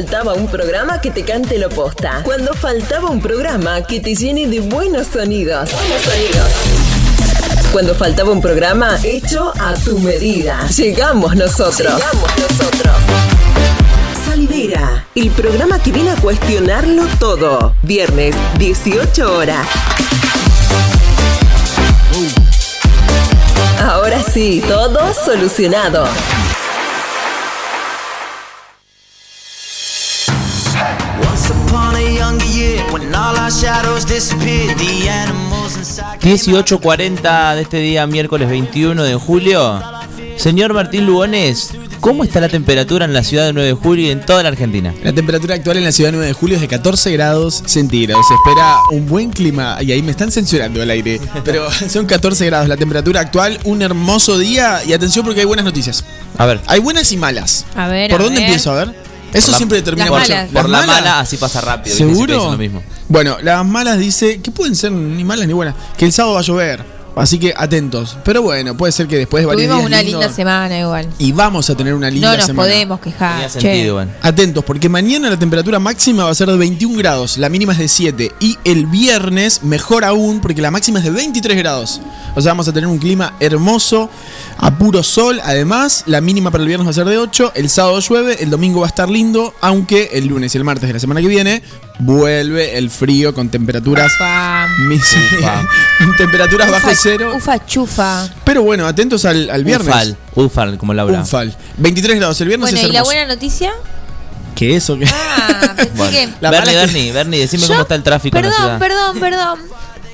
Faltaba un programa que te cante lo posta. Cuando faltaba un programa que te llene de buenos sonidos. Buenos sonidos. Cuando faltaba un programa hecho a tu medida. Llegamos nosotros. Llegamos nosotros. Salidera, el programa que viene a cuestionarlo todo. Viernes, 18 horas. Ahora sí, todo solucionado. 18.40 de este día, miércoles 21 de julio. Señor Martín Lugones, ¿cómo está la temperatura en la ciudad de 9 de julio y en toda la Argentina? La temperatura actual en la ciudad 9 de julio es de 14 grados centígrados. Se espera un buen clima. Y ahí me están censurando al aire. Pero son 14 grados la temperatura actual. Un hermoso día. Y atención porque hay buenas noticias. A ver. Hay buenas y malas. A ver. ¿Por a dónde ver. empiezo? A ver. Eso Por la- siempre determina malas. Por la mala, así pasa rápido. ¿Seguro? dicen lo mismo. Bueno, las malas dice que pueden ser ni malas ni buenas. Que el sábado va a llover. Así que atentos. Pero bueno, puede ser que después de varios Tuvimos días una lindos- linda semana igual. Y vamos a tener una linda No nos semana. podemos quejar. Sentido, bueno. Atentos, porque mañana la temperatura máxima va a ser de 21 grados, la mínima es de 7. Y el viernes, mejor aún, porque la máxima es de 23 grados. O sea, vamos a tener un clima hermoso, a puro sol. Además, la mínima para el viernes va a ser de 8. El sábado llueve, el domingo va a estar lindo, aunque el lunes y el martes de la semana que viene vuelve el frío con temperaturas. Ufa. mis- temperaturas bajo Ufa, cero. Ufa chufa. Pero bueno, atentos al, al viernes. Ufal, ufal, como Laura. Ufal. 23 grados el viernes Bueno, es ¿y la hermoso. buena noticia? ¿Qué eso? ¿Qué? Ah, pensé Bueno. que... La Bernie, mala es que- Bernie, Bernie, decime Yo- cómo está el tráfico en la Perdón, ciudad. perdón, perdón.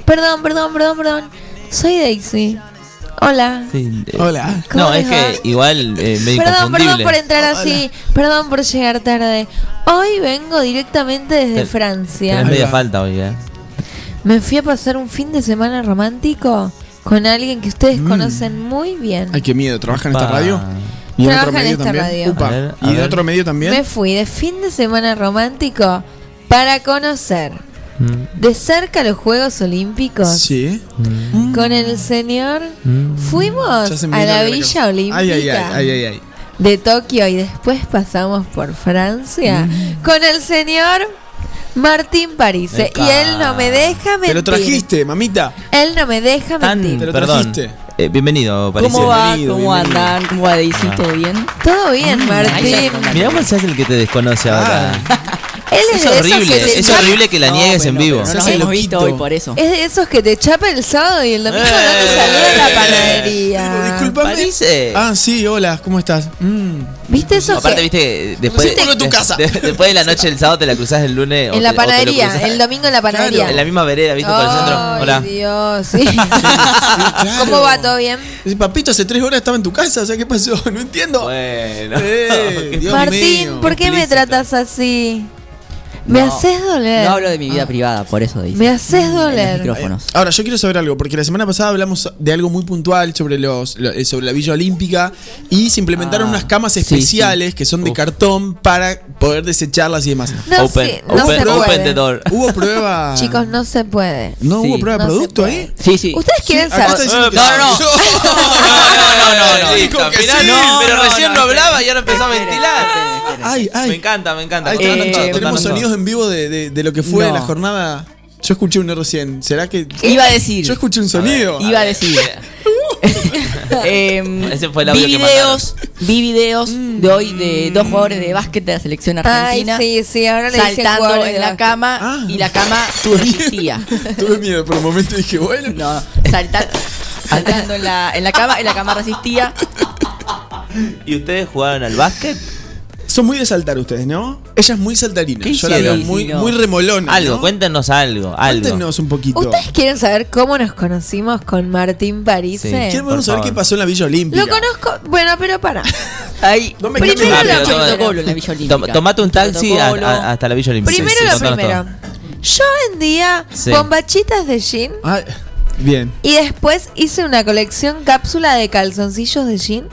Perdón, perdón, perdón, perdón. Soy Daisy. Hola. Sí, eh, Hola. ¿Cómo No, les es va? que igual eh, medio Perdón, perdón inconfundible. por entrar así. Perdón por llegar tarde. Hoy vengo directamente desde Ten- Francia. Tenés media falta hoy, eh. Me fui a pasar un fin de semana romántico con alguien que ustedes Mm. conocen muy bien. Ay, qué miedo. ¿Trabaja en esta radio? ¿Y en Trabaja otro en medio esta también? radio. Upa. A ver, a ¿Y de otro medio también? Me fui de fin de semana romántico para conocer Mm, de cerca los Juegos Olímpicos Sí. mm, con el señor. mm. Fuimos se a la la Villa. Olímpica Ay, ay, ay, ay, ay, ay. de Tokio y después pasamos por Francia Mm. con el señor Martín Parise. Epa. Y él no me deja Te mentir. lo trajiste, mamita. Él no me deja Tan- mentir. Te lo perdón. trajiste. Eh, bienvenido, Patricia. ¿Cómo va? bienvenido, ¿Cómo bienvenido. andan? ¿Cómo va Daisy? Ah. ¿Todo bien? Todo bien, Martín. Mirá cómo se hace el que te desconoce ahora. Él es, Es de horrible, que es horrible que la No, niegues en bueno, vivo. No nos hemos visto hoy por eso. Es de esos que te chapa el sábado y el domingo no te saluda en la panadería. Disculpame. Parece. Ah, sí, hola, ¿cómo estás? Mm. ¿Viste esos Aparte, que viste, que después, de tu casa. de- después de la noche del sábado te la cruzás el lunes. o en la te- o te lo panadería, el domingo en la panadería? En la misma vereda, viste, por el centro. Ay, Hola. Dios, sí. claro. ¿Cómo va? ¿Todo bien? Dice, Papito, hace tres horas estaba en tu casa, o sea, ¿qué pasó? No entiendo. Bueno. Eh, Dios Martín, mío, ¿por qué me tratas así? Me No, haces doler. No hablo de mi vida privada, por eso Daisy. Me haces doler. micrófonos. Ahora, yo quiero saber algo, porque la semana pasada hablamos de algo muy puntual sobre los lo- eh, sobre la Villa Olímpica y se implementaron Ah, unas camas sí, especiales que son de Uf. cartón para poder desecharlas y demás. No, Open, sí, no open, se open puede. the door. ¿Hubo prueba? Chicos, no se puede. ¿No Sí. hubo prueba de No producto ahí? Sí, sí. ¿Ustedes quieren saber? No, no, no. No, no, no, no, sí. no, pero No, recién no, no hablaba y ahora empezó a ventilar. Ay, ay. Me encanta, me encanta. Ahí está, Eh, Nacho, tenemos sonidos en vivo de, de- de lo que fue No. la jornada. Yo escuché uno recién. ¿Será que.? Iba a decir. Yo escuché un sonido. Iba a decir. Em, Ese fue el audio vi que videos, vi videos de hoy de dos jugadores de básquet de la selección Ay, argentina sí, sí, ahora le dicen saltando jugadores en de la básquet. cama Ah. y la cama Tuve miedo. resistía. Tuve miedo por un momento y dije, bueno. No, no, salta- saltando en la, en la cama y la cama resistía. ¿Y ustedes jugaron al básquet? Son muy de saltar ustedes, ¿no? Ella es muy saltarina. ¿Qué Yo la veo hicieron? muy, Sí, no. muy remolona. Algo, ¿no? cuéntenos algo, algo. Cuéntenos un poquito. ¿Ustedes quieren saber cómo nos conocimos con Martín Parise? Sí. Por saber favor. qué pasó en la Villa Olímpica. Lo conozco. Bueno, pero para. Ahí, No me Primero cambies la- Rápido, todo- protocolo en la Villa Olímpica. Tom- tomate un taxi a- Protocolo. a- hasta la Villa Olímpica. Primero Sí, lo contanos primero. todo. Yo vendía Sí. bombachitas de jean Ah, bien. y después hice una colección cápsula de calzoncillos de jean.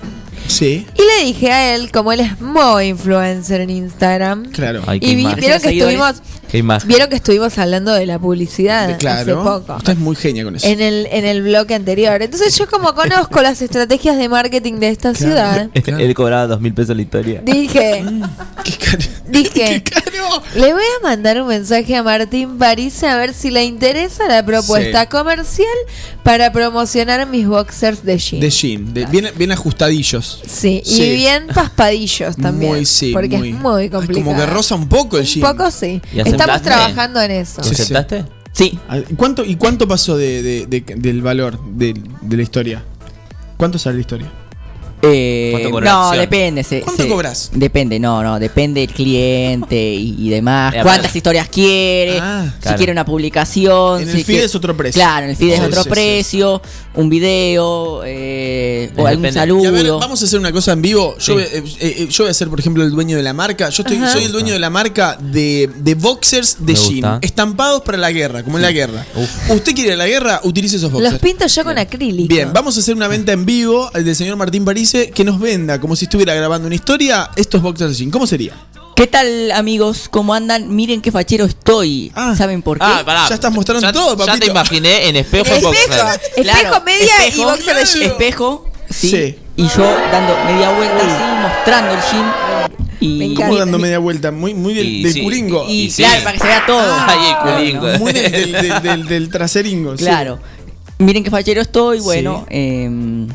Sí, Y le dije a él, como él es muy influencer en Instagram. claro. Ay, Y vieron que Seguidores. estuvimos, Qué imagen. Vieron que estuvimos hablando de la publicidad hace Claro. poco. Usted es muy genia con eso. En el, en el bloque anterior. Entonces yo como conozco las estrategias de marketing de esta ciudad, Él cobraba dos mil pesos la historia. dije, dije, le voy a mandar un mensaje a Martín París a ver si le interesa la propuesta Sí. comercial para promocionar mis boxers de jean. De jean, de- bien, bien ajustadillos. Sí, y bien paspadillos también. Muy, sí, porque muy. es muy complicado. Como que roza un poco el Un jean. poco sí. ¿Y Estamos trabajando en eso. ¿Lo aceptaste? Sí. Ah, ¿Cuánto, ¿Y cuánto pasó de, de- de- del valor de, de la historia? ¿Cuánto sale la historia? Eh, ¿Cuánto cobra no, acción? depende. se- ¿Cuánto se- cobras? Depende, no, no, depende del cliente y, y demás. Eh, ¿Cuántas aparte- historias quiere? Ah, si claro. quiere una publicación. En el si feed quiere- es otro precio. Claro, en el feed es Sí, otro sí, sí. precio, un video eh, o algún Y a ver, saludo. vamos a hacer una cosa en vivo. Yo, voy- eh, eh, yo voy a ser, por ejemplo, el dueño de la marca. Yo estoy, soy el dueño de la marca de, de boxers de Me jean. gusta. Estampados para la guerra, como en la guerra. Usted quiere la guerra, utilice esos boxers. Los pinto yo con acrílico. Bien, vamos a hacer una venta en vivo del señor Martín Parise que nos venda, como si estuviera grabando una historia, estos boxers de jean. ¿Cómo sería? ¿Qué tal, amigos? ¿Cómo andan? Miren qué fachero estoy. ¿Saben por qué? Ah, pará. Ya estás mostrando Ya- todo, Ya papito. te imaginé en espejo en boxer. Espejo, media y espejo, boxer de jean. Espejo, sí. Sí. Y yo dando media vuelta así, mostrando el jean. Y ¿Cómo dando media vuelta? Muy, muy del, Y del sí. curingo. Y, claro, para que se vea todo. Ay, el culingo. Muy del, del, del- del- del traseringo. sí. Claro. Miren qué fachero estoy. Bueno, em,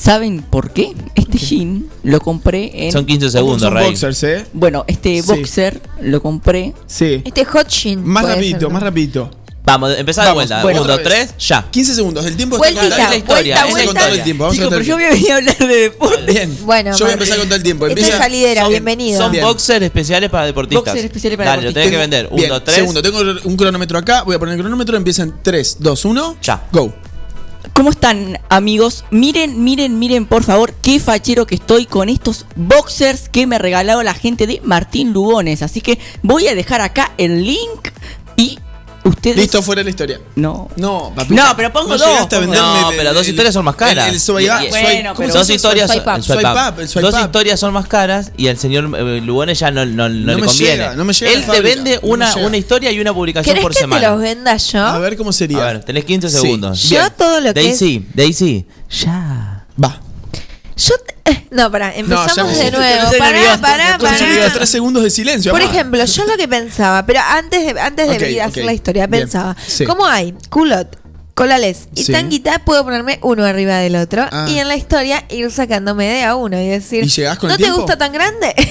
¿saben por qué? Este jean lo compré en. Son 15 segundos, Rey. boxers, ¿eh? Bueno, este Sí. boxer lo compré. Sí. Este hot jean. Más puede rapidito, ser, ¿no? más rapidito. Vamos, empezá de Vamos, vuelta. bueno, Uno, otra vez. tres, ya. 15 segundos. El tiempo Vueltita, está Es la historia, vuelta, Vamos a vuelta. contar el tiempo. Vamos Chicos, a pero contar yo el venía a hablar de deporte. Bien. Bueno, yo voy a empezar a contar el tiempo. Esta Empieza. es salidera, Son- bienvenido. Son Bien. boxers especiales para deportistas. Boxers especiales para Dale, lo tenés que deportistas. vender. Bien, Uno, tres. segundo. Tengo un cronómetro acá. Voy a poner el cronómetro. Empieza en 3, 2, 1. Ya. Go. ¿Cómo están, amigos? Miren, miren, miren, por favor, qué fachero que estoy con estos boxers que me regaló la gente de Martín Lugones. Así que voy a dejar acá el link y ustedes. Listo, fuera de la historia. No. No, papi. No, pero pongo dos, pongo No, pero dos historias son más caras. El, el swipe- Y- y- swipe- Bueno, ¿cómo pero- Dos historias, Swipe up. el swipe Swipe up. up, el swipe Dos up. historias son más caras y al señor eh, Lugones ya no, no- no No le me conviene. llega, no me llega Él te fábrica, vende una, una historia y una publicación ¿Querés por que te semana. los venda yo? A ver cómo sería. A ver, tenés 15 Sí. segundos. Yo todo lo que Daisy, Daisy, ya. Va. Yo eh, No, pará, empezamos me- de nuevo. Pará, pará, pará. tres segundos de silencio. Por mamá. ejemplo, yo lo que pensaba, pero antes de, antes de Ok, venir a hacer la historia, Bien. pensaba, Sí. ¿cómo hay culot, colales y Sí. tanguita? Puedo ponerme uno arriba del otro Ah. y en la historia ir sacándome de a uno y decir, ¿Y llegás con ¿no el te tiempo? gusta tan grande?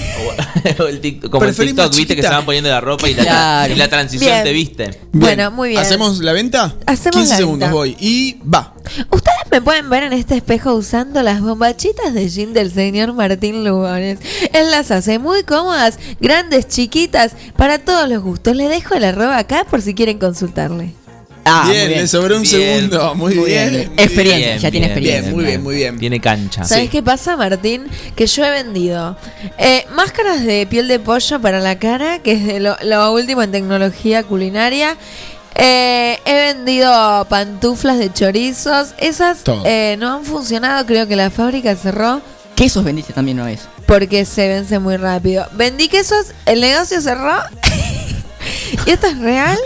O el tic- como el TikTok, viste que se van poniendo la ropa y la, Claro. y la transición Bien. te viste. Bien. Bueno, muy bien. ¿Hacemos la venta? Hacemos 15 la segundos venta. voy. Y va. Ustedes me pueden ver en este espejo usando las bombachitas de jean del señor Martín Lugones. Él las hace muy cómodas, grandes, chiquitas, para todos los gustos. Le dejo el arroba acá por si quieren consultarle. Ah, bien, bien. le sobró un Bien. segundo. Muy, Muy bien. Experiencia, Bien, ya tiene experiencia. Bien, muy bien, muy bien. Tiene cancha. ¿Sabes Sí. qué pasa, Martín? Que yo he vendido eh, máscaras de piel de pollo para la cara, que es de lo, lo último en tecnología culinaria. Eh, he vendido pantuflas de chorizos. Esas eh, no han funcionado. Creo que la fábrica cerró Quesos vendiste también una vez. porque se vence muy rápido. Vendí quesos, el negocio cerró. y esto es real.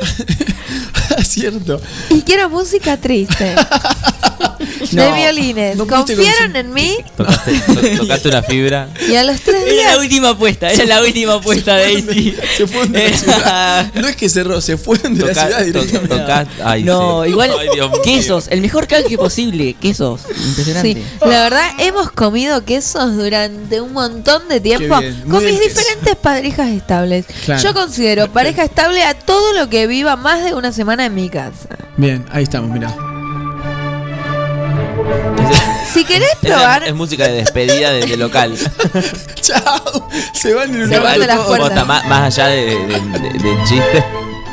Cierto. Y quiero música triste. de violines. no Confiaron en mí Tocaste, to- tocaste una fibra. y a los tres Era días la última apuesta, era la última apuesta, Daisy. Se fueron de la ciudad. No es que cerró, se fueron de la ciudad to- ay, no, sí. igual Ay, quesos, el mejor canje posible, quesos, impresionante. Sí, la verdad hemos comido quesos durante un montón de tiempo con mis diferentes parejas estables. Claro. Yo considero pareja estable a todo lo que viva más de una semana en mi casa. Bien, ahí estamos, mira. Si querés probar, es música de despedida de, de local. Chao. Se van en un Se van de las puertas. Más, más allá de, de- de- del chiste.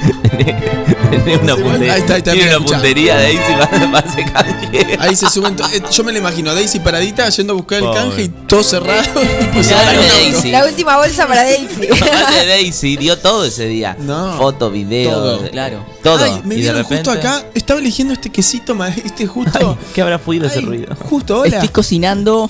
Tiene una, Se van- punte- ahí está, ahí está, tiene mira, una escuchá. puntería de Daisy para, para ese canje. Ahí se suben. to- eh, Yo me la imagino a Daisy paradita yendo a buscar el Pobre. canje y todo cerrado. Pues se van en un auto. Daisy. la última bolsa para Daisy. Aparte Daisy dio todo ese día. No. Foto, video. Todo. Claro. Todo. Ay, me y de vieron repente. justo acá. Estaba eligiendo este quesito, ma- este justo. ¿Qué habrá podido ese Ay, ruido? Justo, hola. Estoy cocinando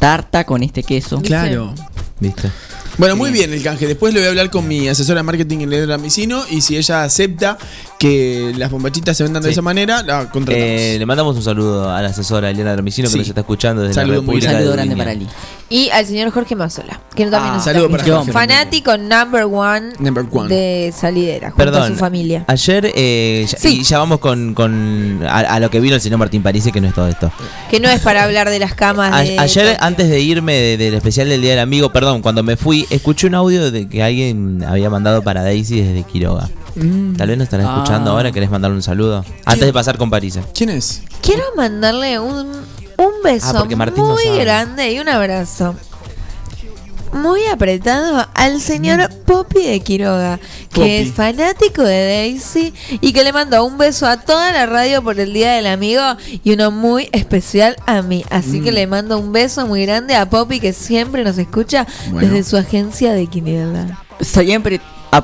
tarta con este queso. Claro. ¿Viste? Bueno, muy bien el canje. Después le voy a hablar con mi asesora de marketing en el Ramicino y si ella acepta que las bombachitas se vendan de esa manera, la contratamos. Eh, le mandamos un saludo a la asesora Eliana Hermesino Sí. que nos está escuchando desde Saludo la República Saludo de grande para Ali. Y al señor Jorge Mazola, que también Ah, nos saludo está para. Jorge. Fanático number one, Number one. de Salidera, junto a Perdón, su familia. ayer, eh, ya, Sí. y ya vamos con, con a, a lo que vino el señor Martín París, que no es todo esto. Que no es para hablar de las camas A- de... ayer, antes de irme de- del especial del Día del Amigo, perdón, cuando me fui, escuché un audio de que alguien había mandado para Daisy desde Quiroga. Mm. Tal vez nos estarán Ah. escuchando ahora, ¿querés mandarle un saludo? Antes de pasar con París. ¿Quién es? Quiero mandarle un, un beso Ah, porque Martín no muy sabe. grande y un abrazo muy apretado al señor Poppy de Quiroga, que Poppy. es fanático de Daisy y que le mandó un beso a toda la radio por el Día del Amigo y uno muy especial a mí. Así que le mando un beso muy grande a Poppy que siempre nos escucha Bueno. desde su agencia de quiniela. Siempre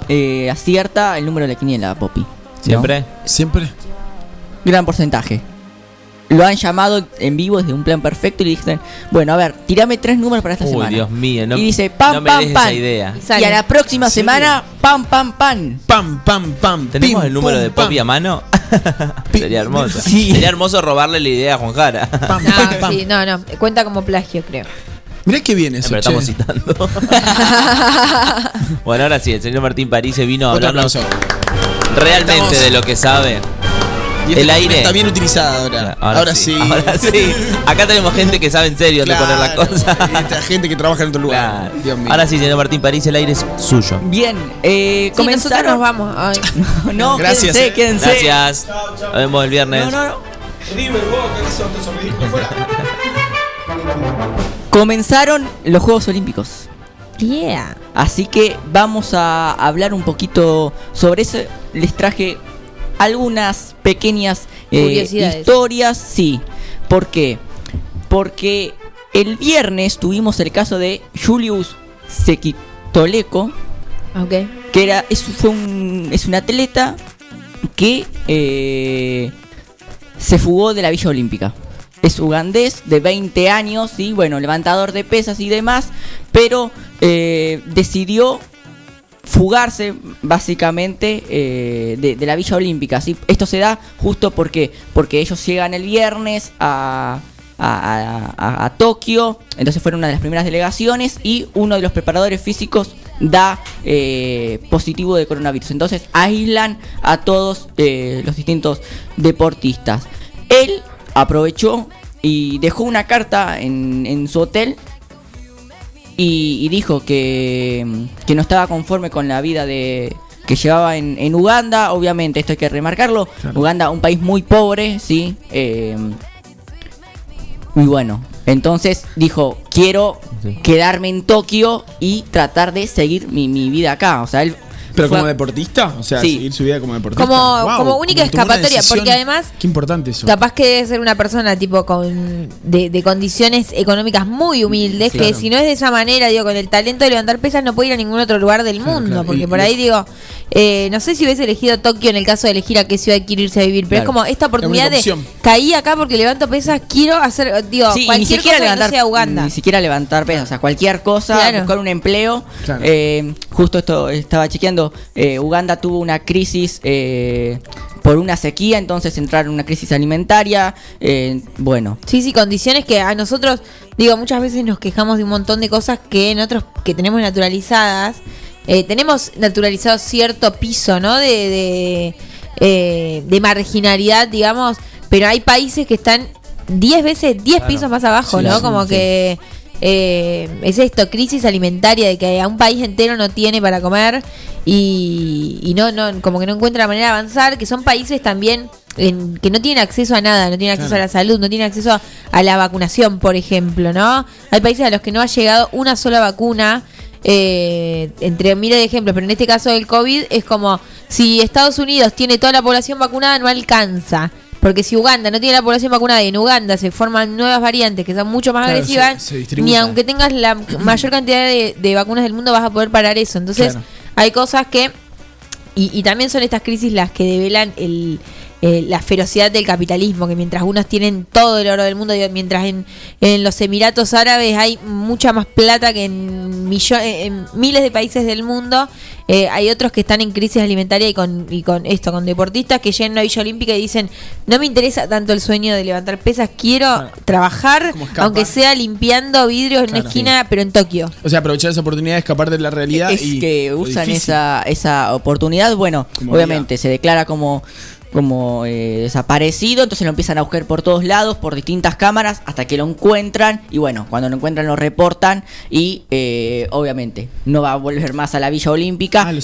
eh, acierta el número de la quiniela, Poppy. ¿No? ¿Siempre? Siempre. Gran porcentaje. Lo han llamado en vivo desde un plan perfecto y le dicen, bueno, a ver, tirame tres números para esta Uy, semana. Dios mío, no, y dice, pam, no me pam, pam. esa idea. Sale. Y a la próxima semana, pam, pam, pam. Pam, pam, pam. ¿Tenemos pim, el número pum, de Poppy a mano? Sería hermoso. Sí. Sería hermoso robarle la idea a Juan Jara. Pam, No, pam, pam. sí, no, no, cuenta como plagio, creo. Mirá qué bien eso. Pero che. estamos citando. bueno, ahora sí, el señor Martín París se vino a Otro hablarnos aplauso. Realmente Estamos- de lo que sabe. Y el aire. Está bien utilizada ahora. Ahora, sí. Ahora sí. Acá tenemos gente que sabe en serio dónde poner las cosas. esta gente que trabaja en otro lugar. Claro. Dios mío. Ahora sí, señor Martín París, el aire es suyo. Bien, eh, Sí, comenzaron. nos vamos. Ay. no, Gracias, quédense, quédense. Gracias. Nos vemos el viernes. No, no, no. Comenzaron los Juegos Olímpicos. Yeah. Así que vamos a hablar un poquito sobre eso. Les traje algunas pequeñas eh, historias. Sí. ¿Por qué? Porque el viernes tuvimos el caso de Julius Sekitoleco, Ok. que era, es, fue un, es un atleta que eh, se fugó de la Villa Olímpica. Es ugandés de 20 años, y bueno, levantador de pesas y demás, pero eh, decidió fugarse básicamente eh, de, la Villa Olímpica. Esto se da justo porque, porque ellos llegan el viernes a, a, Tokio, entonces fueron una de las primeras delegaciones y uno de los preparadores físicos da eh, positivo de coronavirus. Entonces aíslan a todos los distintos deportistas. Él aprovechó y dejó una carta en, en su hotel y, y dijo que, que no estaba conforme con la vida de que llevaba en, en Uganda, obviamente, esto hay que remarcarlo. Uganda, un país muy pobre, sí. eh, muy bueno. Entonces dijo, quiero Sí. quedarme en Tokio y tratar de seguir mi, mi vida acá. O sea, él Pero fue- como deportista, o sea, Sí. seguir su vida como deportista. Como, Wow, como única escapatoria, porque además Qué importante eso. capaz que debe ser una persona tipo con de, de condiciones económicas muy humildes, Sí, que claro. si no es de esa manera, digo, con el talento de levantar pesas no puede ir a ningún otro lugar del mundo, claro. porque Y- por y- ahí digo, eh, no sé si hubiese elegido Tokio en el caso de elegir a qué ciudad quiero irse a vivir, pero Claro. es como esta oportunidad de caí acá porque levanto pesas, quiero hacer, digo, Sí, y ni cualquier siquiera cosa que no levantar, sea Uganda. Ni siquiera levantar pesas, o sea, cualquier cosa, Claro. buscar un empleo. Claro. Eh, justo esto estaba chequeando, eh, Uganda tuvo una crisis eh, por una sequía, entonces entraron en una crisis alimentaria. eh, bueno, Sí, sí, condiciones que a nosotros, digo, muchas veces nos quejamos de un montón de cosas que en otros que tenemos naturalizadas, eh, tenemos naturalizado cierto piso, ¿no? De, de, eh, de marginalidad, digamos, pero hay países que están 10 veces, 10 Claro. pisos más abajo, Sí, ¿no? sí, Como sí. que eh, es esto, crisis alimentaria, de que a un país entero no tiene para comer y, y no, no, como que no encuentra la manera de avanzar, que son países también en- que no tienen acceso a nada, no tienen acceso Claro. a la salud, no tienen acceso a, a la vacunación, por ejemplo, ¿no? Hay países a los que no ha llegado una sola vacuna. eh, entre miles de ejemplos, pero en este caso del COVID es como si Estados Unidos tiene toda la población vacunada, no alcanza. Porque si Uganda no tiene la población vacunada y en Uganda se forman nuevas variantes que son mucho más Claro, agresivas, se- se distribuye. ni aunque tengas la mayor cantidad de, de vacunas del mundo vas a poder parar eso. Entonces, Claro. hay cosas que. Y, y también son estas crisis las que develan el, eh, la ferocidad del capitalismo, que mientras unos tienen todo el oro del mundo, digo, mientras en, en los Emiratos Árabes hay mucha más plata que en, millo- en miles de países del mundo, eh, hay otros que están en crisis alimentaria y con, y con esto, con deportistas que llegan a una Villa Olímpica y dicen, no me interesa tanto el sueño de levantar pesas, quiero trabajar, aunque sea limpiando vidrios en una esquina, pero en Tokio. O sea, aprovechar esa oportunidad de escapar de la realidad es y que usan esa, esa oportunidad. Bueno, Como obviamente se declara como como eh, desaparecido, entonces lo empiezan a buscar por todos lados, por distintas cámaras, hasta que lo encuentran y bueno, cuando lo encuentran lo reportan y eh, obviamente no va a volver más a la Villa Olímpica. Ah, lo y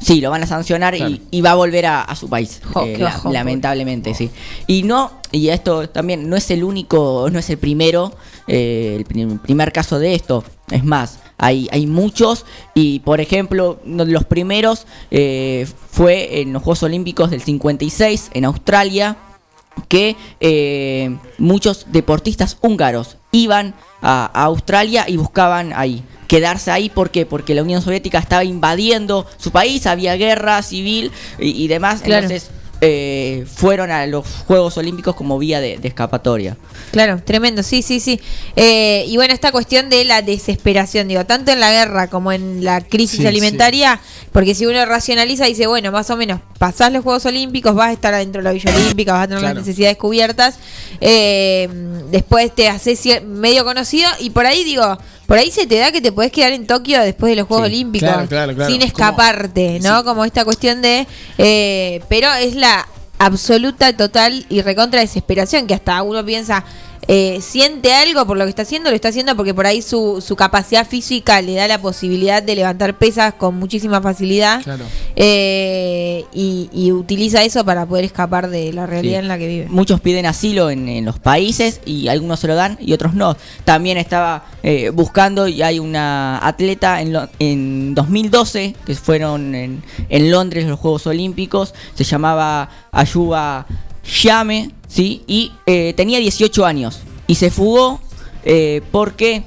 sí, lo van a sancionar Claro. y, y va a volver a, a su país, Jo, eh, la- lamentablemente, sí. Y no, y esto también no es el único, no es el primero, eh, el prim- primer caso de esto, es más, hay, hay muchos y por ejemplo, uno de los primeros eh, fue en los Juegos Olímpicos del 56 en Australia, que eh, muchos deportistas húngaros iban a, a Australia y buscaban ahí quedarse ahí ¿por qué? porque la Unión Soviética estaba invadiendo su país, había guerra civil y, y demás, Claro. entonces eh, fueron a los Juegos Olímpicos como vía de, de escapatoria. Claro, tremendo, sí, sí, sí. Eh, y bueno, esta cuestión de la desesperación, digo, tanto en la guerra como en la crisis Sí, alimentaria, porque si uno racionaliza, dice, bueno, más o menos, pasás los Juegos Olímpicos, vas a estar adentro de la Villa Olímpica, vas a tener Claro. las necesidades cubiertas, eh, después te haces medio conocido y por ahí, digo, por ahí se te da que te podés quedar en Tokio después de los Juegos Sí, Olímpicos, claro, claro, claro. sin escaparte, ¿no? Como esta cuestión de... eh, pero es la absoluta, total y recontra desesperación que hasta uno piensa, eh, siente algo por lo que está haciendo, lo está haciendo porque por ahí su, su capacidad física le da la posibilidad de levantar pesas con muchísima facilidad Claro. eh, y, y utiliza eso para poder escapar de la realidad Sí. en la que vive. Muchos piden asilo en, en los países y algunos se lo dan y otros no. También estaba eh, buscando y hay una atleta en, lo- en 2012 que fueron en, en Londres los Juegos Olímpicos. Se llamaba Ayuba Llame, ¿sí? Y eh, tenía 18 años y se fugó eh, porque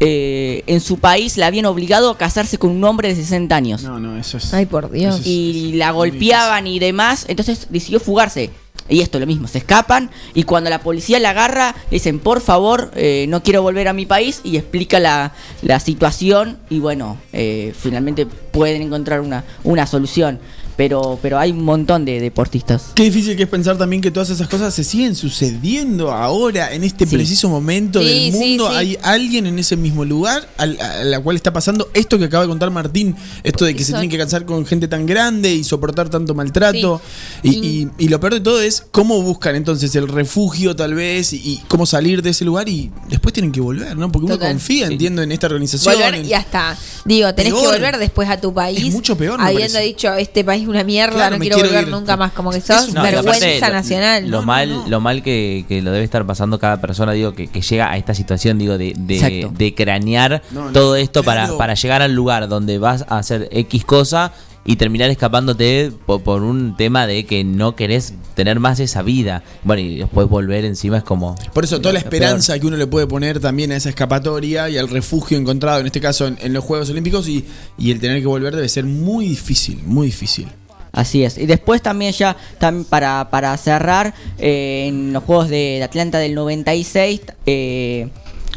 eh, en su país la habían obligado a casarse con un hombre de 60 años. No, no, eso es. Ay, por Dios. Es- y la golpeaban y demás, entonces decidió fugarse. Y esto lo mismo, se escapan y cuando la policía la agarra, le dicen, por favor, eh, no quiero volver a mi país y explica la, la situación y bueno, eh, finalmente pueden encontrar una, una solución. Pero, pero hay un montón de deportistas. Qué difícil que es pensar también que todas esas cosas se siguen sucediendo ahora, en este Sí. preciso momento Sí, del mundo. sí. Hay alguien en ese mismo lugar al- a la cual está pasando esto que acaba de contar Martín, esto de que se tienen que casar con gente tan grande y soportar tanto maltrato. Y, y- y lo peor de todo es cómo buscan entonces el refugio tal vez y, y cómo salir de ese lugar y después tienen que volver, ¿no? Porque uno Total. confía, entiendo, en esta organización. Volver en- y hasta, digo, tenés que volver después a tu país. Es mucho peor, me Habiendo parece. dicho, este país una mierda, Claro, no quiero, quiero volver ir. nunca más. Como que sos No, vergüenza lo- nacional. Lo, mal, lo mal que, que lo debe estar pasando cada persona, digo, que, que llega a esta situación, digo, de, de, de cranear No, no, todo esto para, para llegar al lugar donde vas a hacer X cosa y terminar escapándote por, por un tema de que no querés tener más esa vida. Bueno, y después volver encima es como... Por eso toda la esperanza que uno le puede poner también a esa escapatoria y al refugio encontrado, en este caso en, en los Juegos Olímpicos, y, y el tener que volver debe ser muy difícil, muy difícil. Así es. Y después también ya tam- para, para cerrar, eh, en los Juegos de, Atlanta del 96, eh,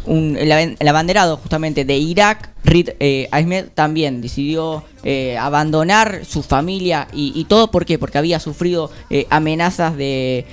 un, el, aban- el abanderado justamente de Irak, Rid eh, Ahmed, también decidió eh, abandonar su familia y, y todo. ¿Por qué? Porque había sufrido eh, amenazas de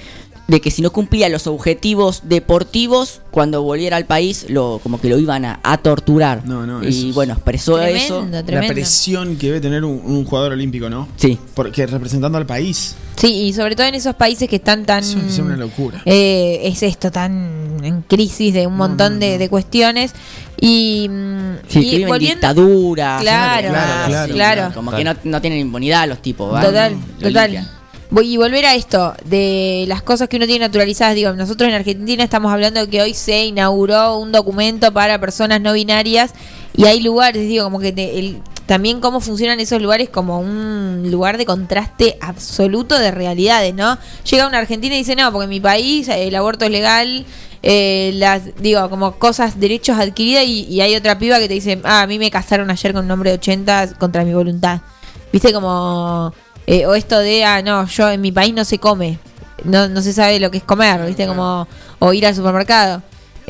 de que si no cumplía los objetivos deportivos, cuando volviera al país, lo como que lo iban a, a torturar. No, no, eso y bueno, expresó Tremendo, eso. La presión que debe tener un, un jugador olímpico, ¿no? Sí. Porque representando al país. Sí, y sobre todo en esos países que están tan... Eso es una locura. eh, es esto tan en crisis de un montón De, de cuestiones. Y, mm, Sí, y volviendo- dictadura. Claro, Claro, claro, claro. Como que no, no tienen impunidad los tipos. ¿va? Total, total. Voy- Y volver a esto, de las cosas que uno tiene naturalizadas, digo, nosotros en Argentina estamos hablando de que hoy se inauguró un documento para personas no binarias y hay lugares, digo, como que también cómo funcionan esos lugares como un lugar de contraste absoluto de realidades, ¿no? Llega una Argentina y dice, no, porque en mi país el aborto es legal, eh, las, digo, como cosas, derechos adquiridos y, y hay otra piba que te dice, ah, a mí me casaron ayer con un hombre de 80 contra mi voluntad. ¿Viste como... eh, o esto de, ah, no, yo en mi país no se come. no, no se sabe lo que es comer, ¿viste? Como, o ir al supermercado.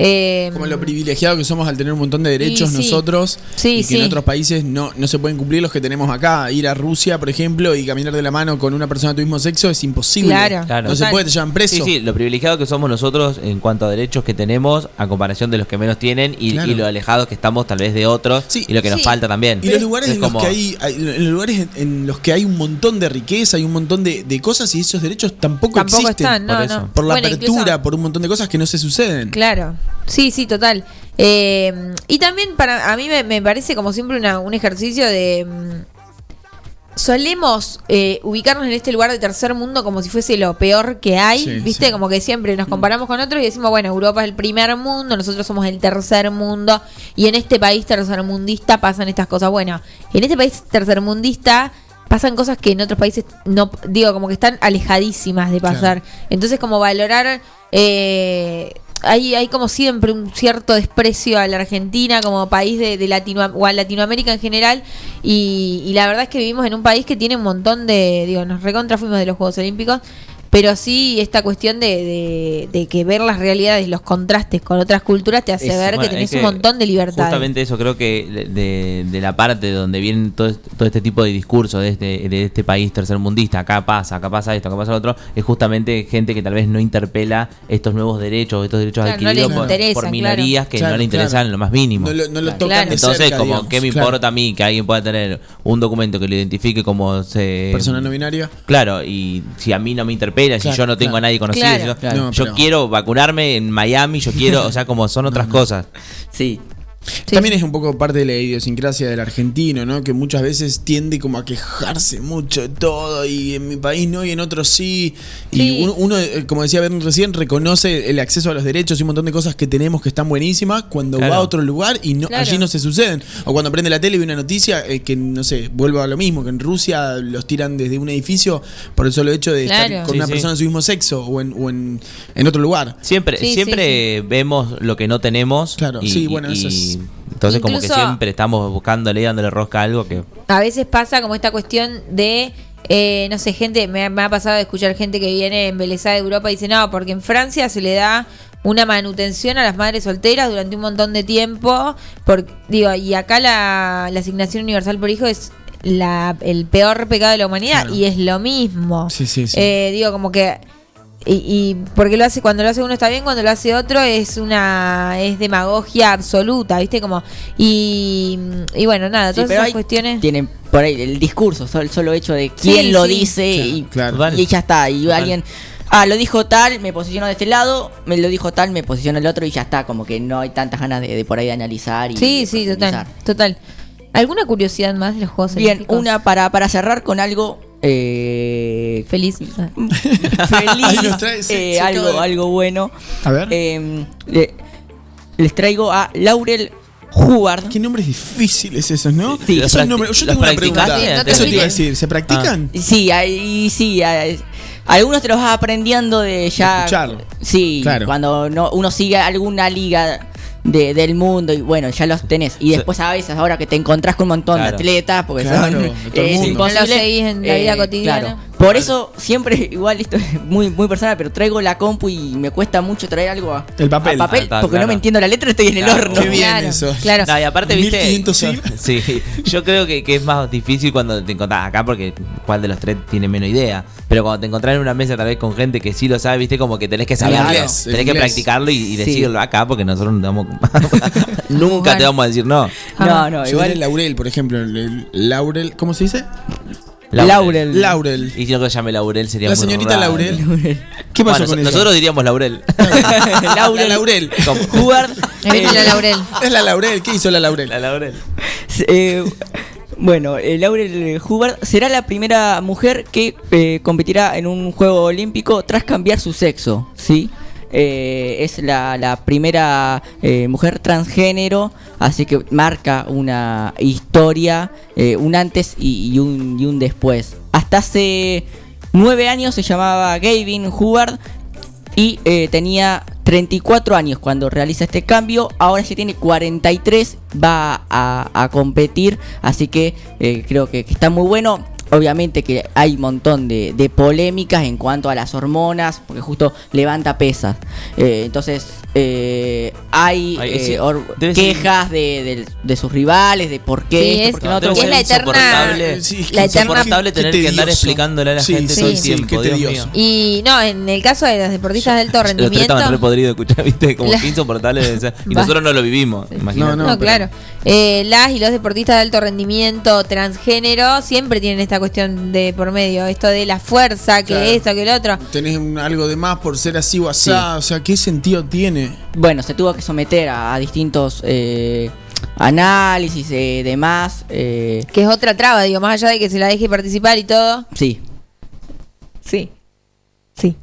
Eh, Como lo privilegiado que somos al tener un montón de derechos Y sí. nosotros Sí, y que sí. en otros países no, no se pueden cumplir los que tenemos acá. Ir a Rusia, por ejemplo, y caminar de la mano con una persona de tu mismo sexo es imposible. Claro. No se puede, te llevan preso. Sí, sí, lo privilegiado que somos nosotros en cuanto a derechos que tenemos a comparación de los que menos tienen y, Claro. y lo alejados que estamos tal vez de otros y lo que nos Sí. falta también. Y los lugares Es en los como- que hay, hay- en los lugares en- en los que hay un montón de riqueza, hay un montón de, de cosas y esos derechos tampoco, Tampoco existen. están, no, por, no. por la Bueno, apertura, incluso- por un montón de cosas que no se suceden. Claro, sí, sí, total. Eh, y también para a mí me, me parece como siempre una- un ejercicio de... mm, solemos eh, ubicarnos en este lugar de tercer mundo como si fuese lo peor que hay, Sí, ¿viste? sí. Como que siempre nos comparamos con otros y decimos, bueno, Europa es el primer mundo, nosotros somos el tercer mundo y en este país tercermundista pasan estas cosas. Bueno, en este país tercermundista pasan cosas que en otros países no, digo, como que están alejadísimas de pasar. Entonces, como valorar, eh, hay, hay como siempre un cierto desprecio a la Argentina como país de, de Latino, o a Latinoamérica en general. Y, y la verdad es que vivimos en un país que tiene un montón de, digo, nos recontra fuimos de los Juegos Olímpicos. Pero sí, esta cuestión de, de- de que ver las realidades, los contrastes con otras culturas te hace Es- ver bueno, que es tenés que un montón de libertad. Justamente eso, creo que de, la parte de donde viene todo, este- todo este tipo de discurso de este, de este país tercermundista, acá pasa, acá pasa esto, acá pasa lo otro, es justamente gente que tal vez no interpela estos nuevos derechos, estos derechos Claro, no adquiridos por, interesan, por claro. minorías que Claro, no le interesan claro. en lo más mínimo. No lo, no lo tocan Claro. de Entonces, cerca, como, digamos. ¿qué me Claro. importa a mí que alguien pueda tener un documento que lo identifique como se... Persona no binaria. Claro, y si a mí no me interpela, si Claro, yo no tengo claro. a nadie conocido, Claro. yo, Claro. yo No, pero- quiero vacunarme en Miami, yo quiero, o sea, como son otras cosas. Sí. También es un poco parte de la idiosincrasia del argentino, ¿no? Que muchas veces tiende como a quejarse mucho de todo y en mi país no y en otros sí. Y uno, uno, eh, como decía Ben recién, reconoce el acceso a los derechos y un montón de cosas que tenemos que están buenísimas cuando Claro. va a otro lugar y no, Claro. allí no se suceden. O cuando prende la tele y ve una noticia eh, que, no sé, vuelvo a lo mismo, que en Rusia los tiran desde un edificio por el solo hecho de estar con Sí, una sí. persona de su mismo sexo o en, o en, en otro lugar. Siempre, Sí, siempre vemos lo que no tenemos. Claro, sí, bueno, eso es- Entonces, como que siempre estamos buscándole y dándole rosca a algo que. a veces pasa como esta cuestión de, eh, no sé, gente, me, ha- me ha pasado de escuchar gente que viene embelesada de Europa y dice, no, porque en Francia se le da una manutención a las madres solteras durante un montón de tiempo, por, digo, y acá la, la asignación universal por hijo es la, el peor pecado de la humanidad y es lo mismo. Sí, sí, sí. Eh, digo, como que... Y, y porque lo hace cuando lo hace uno está bien, cuando lo hace otro es una es demagogia absoluta, ¿viste? Como y, y bueno, nada, Sí, todas pero esas hay- cuestiones Tienen por ahí el discurso, solo, el solo hecho de quién Sí, lo sí. dice y, Claro. y ya está. Y alguien, ah, lo dijo tal, me posiciono de este lado, me lo dijo tal, me posiciono del otro y ya está. Como que no hay tantas ganas de, de por ahí de analizar y Sí, de sí, total, total. ¿Alguna curiosidad más de los Juegos Bien, Olímpicos? una para, para cerrar con algo eh, feliz. feliz, eh, algo, de- algo bueno. A ver. Eh, le- les traigo a Laurel Hubbard. ¿Qué nombres difíciles esos, no? Sí. Esos ¿Los nombres- yo tengo una pregunta. practicaste? Eso te iba a decir. ¿Se practican? Sí, ahí sí. hay- algunos te los vas aprendiendo de ya. escucharlo. Sí, Claro. cuando no, uno sigue alguna liga de- del mundo y bueno, ya los tenés. Y después a veces, ahora que te encontrás con un montón Claro. de atletas, porque Claro, son, es imposible. No lo seguís en la vida cotidiana. claro. Por eso siempre, igual esto es muy, muy personal, pero traigo la compu y me cuesta mucho traer algo a, El papel. a papel Ah, está, porque claro. no me entiendo la letra, estoy en el Claro. horno. Qué bien Claro, eso. claro. No, y aparte, viste. 1500 yo- sí. Sí, yo creo que, que es más difícil cuando te encontrás acá, porque cuál de los tres tiene menos idea. Pero cuando te encontrás en una mesa, tal vez con gente que sí lo sabe, viste, como que tenés que saberlo. inglés, el tenés que practicarlo y, y Sí. decirlo acá, porque nosotros no te vamos- nunca te vamos a decir no. No, no, Yo igual. diré Laurel, por ejemplo. el Laurel, ¿cómo se dice? Laurel. Laurel. Y si no que se llame Laurel sería La muy señorita raro. Laurel. ¿Qué pasó Bueno, con ella? Nosotros diríamos Laurel. La Laurel. Como- Ahí viene la Laurel. Es la Laurel. ¿Qué hizo la Laurel? La Laurel. Eh, bueno, eh, Laurel Hubbard será la primera mujer que eh, competirá en un juego olímpico tras cambiar su sexo, ¿sí? Eh, es la, primera eh, mujer transgénero, así que marca una historia, eh, un antes y, un, y un después. Hasta hace nueve años se llamaba Gavin Hubbard y tenía 34 años cuando realiza este cambio. Ahora ya tiene 43, va a, competir, así que creo que está muy bueno. Obviamente que hay un montón de, de polémicas en cuanto a las hormonas, porque justo levanta pesas. Eh, entonces, eh, hay Ay, eh, sí, ser- quejas de, de- de sus rivales, de por qué Sí, esto, es- por qué lo no, otro. es la eterna- insoportable. Sí, es la eterna- insoportable tener que andar explicándole a la Sí, gente sí, todo el sí, tiempo. Dios mío. Y no, en el caso de los deportistas de alto rendimiento. estaban re podridos de escuchar, ¿viste? Como La- insoportable. Y nosotros no lo vivimos, imagínate. No, claro. Eh, las y los deportistas de alto rendimiento transgénero siempre tienen esta cuestión de por medio, esto de la fuerza, que Claro. esto, que el otro. Tenés un- algo de más por ser así o asá. O sea, ¿qué sentido tiene? Bueno, se tuvo que someter a, a distintos eh, análisis y demás. eh, Que es otra traba, digo, más allá de que se la deje participar y todo. sí. Sí. Sí.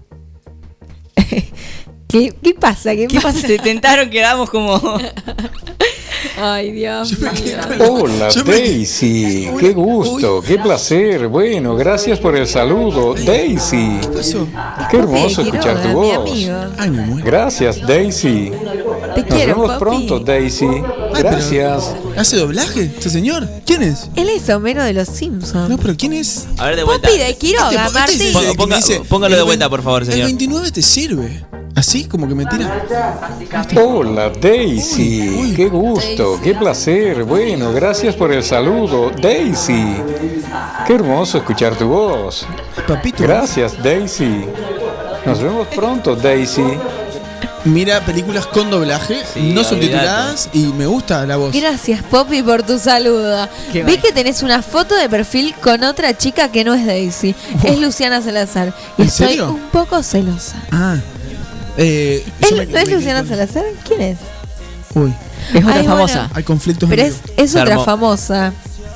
¿Qué, qué pasa? ¿Qué, ¿Qué pasa? Se tentaron, quedamos como. Ay, Dios mío. Hola Daisy, qué gusto, qué placer. Bueno, gracias por el saludo, Daisy. ¿Qué pasó? Qué hermoso escuchar tu voz. Gracias, Daisy. Te Nos vemos pronto, Daisy. Gracias. ¿Hace doblaje este señor? ¿Quién es? Él es Homero de los Simpsons. No, pero ¿quién es? A ver, de vuelta. Papi de Quiroga, Este- este Martín. el póngalo de el vuelta, por favor, El señor. 29 te sirve. Así como que me tira. Hola Daisy, qué gusto, qué placer. Bueno, gracias por el saludo, Daisy. Qué hermoso escuchar tu voz. Papito. Gracias, Daisy. Nos vemos pronto, Daisy. Mira películas con doblaje, Sí, no olvidate. subtituladas y me gusta la voz. Gracias, Poppy, por tu saludo. Qué Vi mal. que tenés una foto de perfil con otra chica que no es Daisy. Es Luciana Salazar. Y ¿En estoy serio? un poco celosa. Ah. Eh, ¿Es, me- ¿No es me- Luciana Salazar? ¿Quién es? Uy, Es otra Ay, bueno. famosa. hay conflictos. Pero es, otra armó. famosa.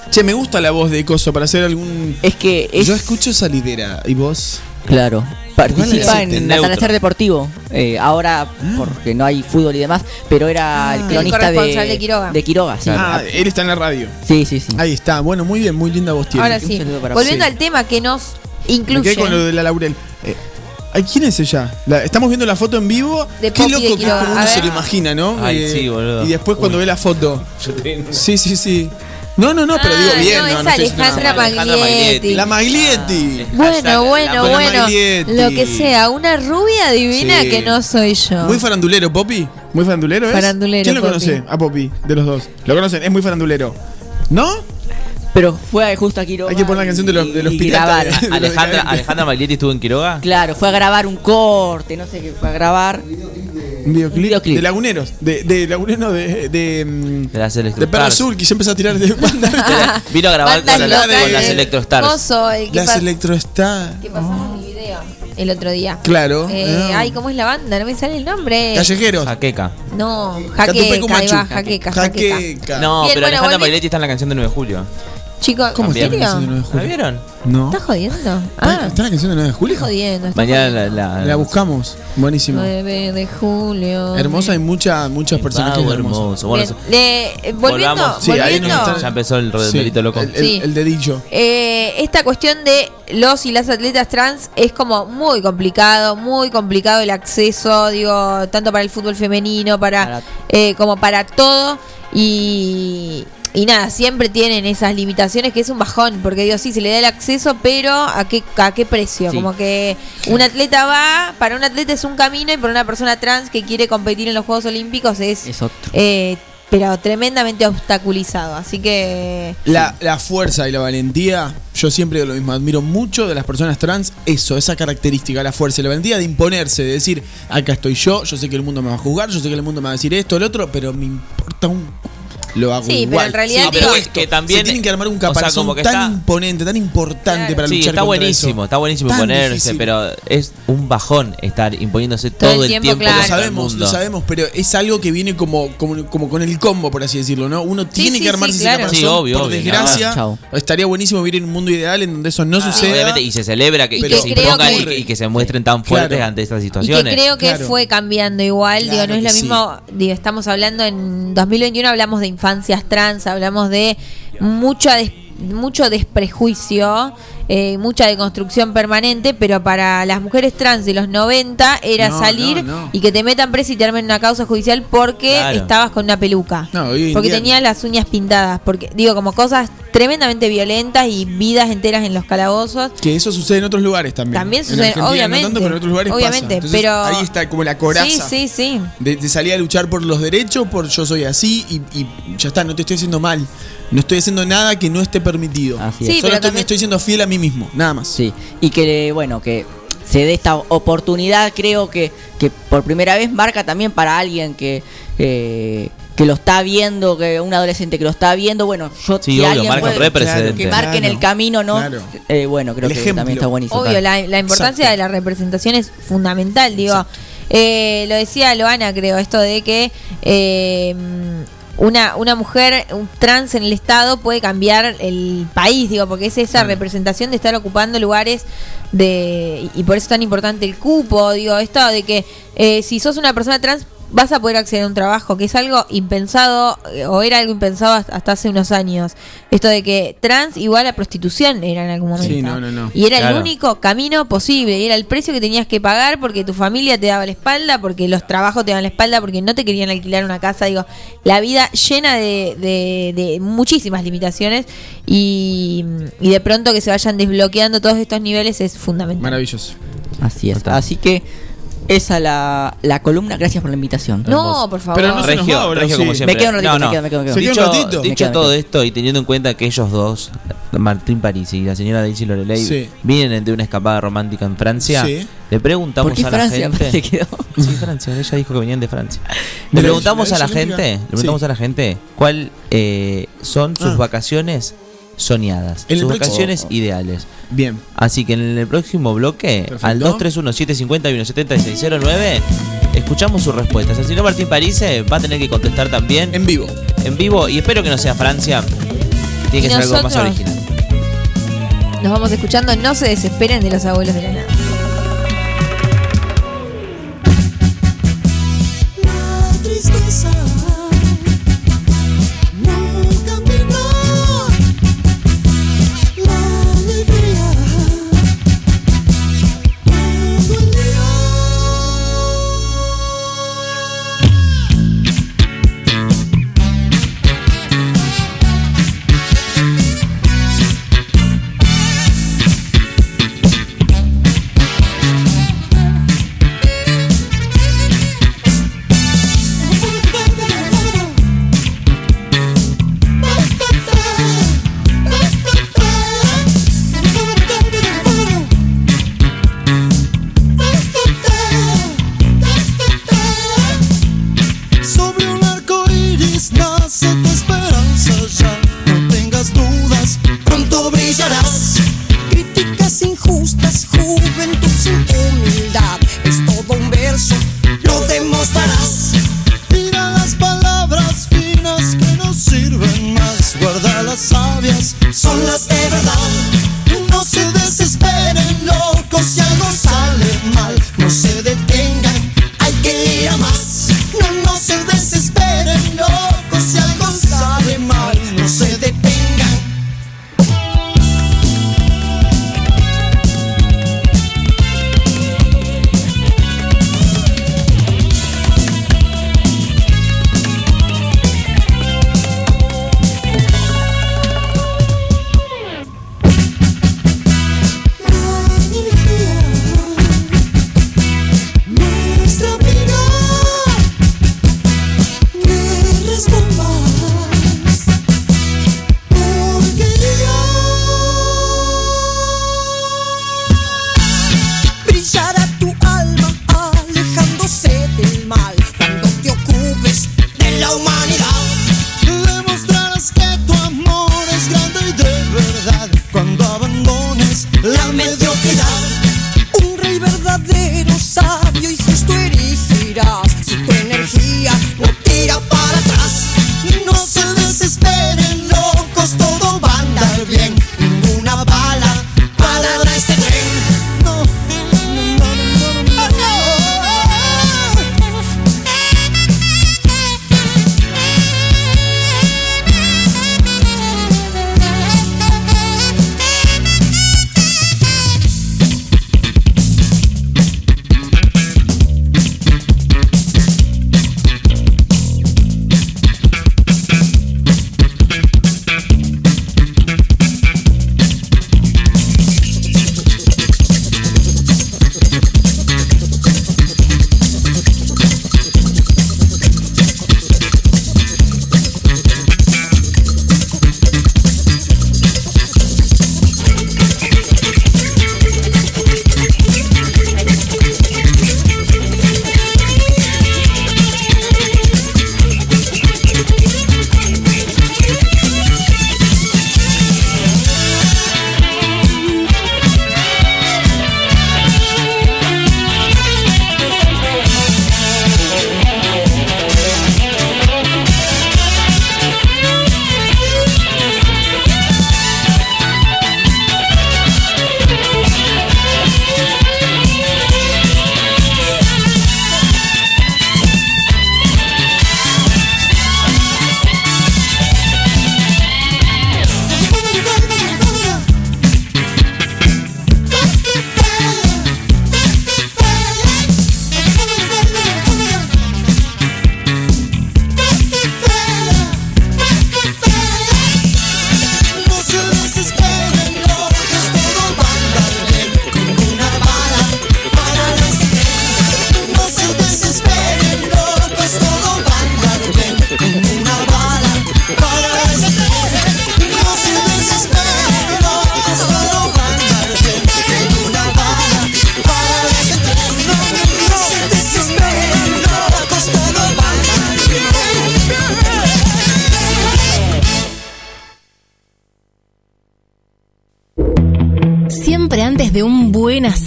Che, me gusta la voz de Coso para hacer algún. Es que es. Yo escucho salidera y vos. Claro. Participa en atardecer deportivo. Eh, ahora, porque no hay fútbol y demás, pero era el El cronista de, de Quiroga. de Quiroga, sí. Ah, él está en la radio. Sí, sí, sí. Ahí está. Bueno, muy bien, muy linda voz tiene. Ahora sí. saludo para Volviendo Sí. al tema que nos Me incluye. quedé con lo de la Laurel. Eh, ay, ¿Quién es ella? La- estamos viendo la foto en vivo. De Qué Poppy loco de que Quiroga. como A uno se lo imagina, ¿no? Eh, Ay, sí, boludo. Y después cuando ve la foto. Sí, sí, sí. No, no, no, pero Ah, digo bien. no, No, es no estoy diciendo Alejandra nada. Alejandra Maglietti. Maglietti. La Maglietti. Bueno, Hashtag, bueno, la- buena bueno. Maglietti. Lo que sea, una rubia divina Sí. que no soy yo. Muy farandulero, Poppy. Muy farandulero, ¿es? Farandulero, ¿Quién lo Poppy. conoce? A Poppy, de los dos. Lo conocen, es muy farandulero. ¿No? Pero fue justo a Quiroga. Hay que poner la canción de los, de los y piratas. grabar. de- Alejandra. Alejandra Maglietti estuvo en Quiroga. Claro, fue a grabar un corte, no sé qué fue a grabar. Un videoclip, videoclip. de laguneros. De, de laguneros de. De, mm, De las de Stars. Azul, que ya empezó a tirar de banda. Vino a grabar con, la- con las Electro Stars. Coso, el que Las pa- Electrostar. que pasamos mi video el otro día. Claro. Eh, Ah. Ay, ¿cómo es la banda? No me sale el nombre. Callejeros. Jaqueca. No, jaqueca, jaqueca, jaqueca. Jaqueca. No, Bien, pero bueno, Alejandra Maglietti está en la canción de 9 de julio. Chicos, ¿Cómo ¿en está la canción de 9 de ¿La julio? vieron? No. ¿Estás jodiendo? ¿Está, Ah, está la canción de 9 de julio? estás jodiendo. estás Mañana jodiendo. la, la, La buscamos. Buenísimo. 9 de julio. Hermosa, hay mucha, muchos personajes Wow, hermosos. hermoso. Bueno, Bien, eh, volviendo, volvamos. Sí, ahí volviendo nos está- ya empezó el Sí, loco. El, el- Sí. el dedillo. eh, esta cuestión de los y las atletas trans es como muy complicado, muy complicado el acceso, digo, tanto para el fútbol femenino, para, Para- eh, como para todo y y nada, siempre tienen esas limitaciones que es un bajón, porque digo, sí, se le da el acceso, pero ¿a qué, a qué precio? Sí. Como que un atleta va, para un atleta es un camino y para una persona trans que quiere competir en los Juegos Olímpicos es, Es otro. eh, pero tremendamente obstaculizado. Así que... La, la fuerza y la valentía, yo siempre digo lo mismo, admiro mucho de las personas trans eso, esa característica, la fuerza y la valentía de imponerse, de decir, acá estoy yo, yo sé que el mundo me va a juzgar, yo sé que el mundo me va a decir esto, el otro, pero me importa un... Lo hago Sí, pero igual. en realidad Sí, pero digo- es que también- Se tienen que armar un o sea, caparazón como que tan está- imponente, tan importante para Sí, luchar está contra buenísimo, eso. está buenísimo Tan ponerse, difícil. pero es un bajón estar imponiéndose Todo todo, el el tiempo, claro. Lo contra el sabemos, mundo. lo sabemos, pero es algo que viene como, como, como con el combo, por así decirlo, ¿no? Uno tiene sí, que armarse sí, ese claro. caparazón. Sí, obvio, por obvio, desgracia, nada. Chau. estaría buenísimo vivir en un mundo ideal en donde eso no Ah, suceda. Obviamente, y se celebra que, Y que que se creo impongan que- y, y que se muestren tan fuertes Claro. ante estas Y que situaciones. creo que Claro. fue cambiando igual, digo, Claro no es lo que mismo, digo, estamos hablando en 2021 hablamos de infancias trans, hablamos de mucha des- mucho desprejuicio eh, mucha deconstrucción permanente, pero para las mujeres trans de los 90 era No, salir no, no. y que te metan presa y te armen una causa judicial porque Claro. estabas con una peluca. En porque día- tenías las uñas pintadas, porque digo, como cosas tremendamente violentas y vidas enteras en los calabozos. Que eso sucede en otros lugares también. También En sucede, no obviamente. tanto, pero en otros lugares obviamente, pasa. Entonces, pero ahí está como la coraza. Sí, sí, sí. De, de salir a luchar por los derechos, por yo soy así y, y ya está, no te estoy haciendo mal. No estoy haciendo nada que no esté permitido. Así es. Sí, Solo pero estoy, también- me estoy siendo fiel a mí mismo, nada más. Sí, y que bueno, que se dé esta oportunidad, creo que, que por primera vez marca también para alguien que, eh, que lo está viendo, que un adolescente que lo está viendo, bueno, yo Sí, si obvio, alguien marca puede- que marquen Claro, el camino, ¿no? claro. Eh, bueno, creo El que ejemplo. también está buenísimo. Obvio, la, la importancia Exacto. de la representación es fundamental, digo. Eh, lo decía Loana, creo, esto de que eh, una, una mujer un trans en el Estado puede cambiar el país, digo, porque es esa representación de estar ocupando lugares de y, y por eso es tan importante el cupo, digo, esto de que eh, si sos una persona trans vas a poder acceder a un trabajo, que es algo impensado, eh, o era algo impensado hasta hasta hace unos años. Esto de que trans igual a prostitución era en algún momento. Sí, no, no, no. Y era Claro. el único camino posible. Y era el precio que tenías que pagar porque tu familia te daba la espalda, porque los trabajos te daban la espalda, porque no te querían alquilar una casa. Digo, la vida llena de, de- de muchísimas limitaciones. Y, y de pronto que se vayan desbloqueando todos estos niveles es fundamental. Maravilloso. Así es. Así que esa la, la columna, gracias por la invitación. No, por favor. Pero no se nos Regio, va ahora, Regio sí. como siempre. Me quedo un ratito, No, no. me quedo, me quedo, me quedo. Se queda Dicho, un ratito. dicho Me quedo, todo quedo. esto y teniendo en cuenta que ellos dos, Martín París y la señora Daisy Lorelei, Sí. vienen de una escapada romántica en Francia, Sí. le preguntamos ¿Por qué a la Francia? gente. Quedó. Sí, Francia, ella dijo que venían de Francia. ¿De Le la- preguntamos a la gente, le preguntamos Sí. a la gente cuál eh, son sus Ah. vacaciones soñadas, En sus próximo- vacaciones ideales. Bien. Así que en el próximo bloque, Perfecto. al 231-750-17609, escuchamos sus respuestas. El señor Martín París eh, va a tener que contestar también En vivo. en vivo y espero que no sea Francia. Tiene que ser algo más original. Nos vamos escuchando. No se desesperen de los abuelos de la nada.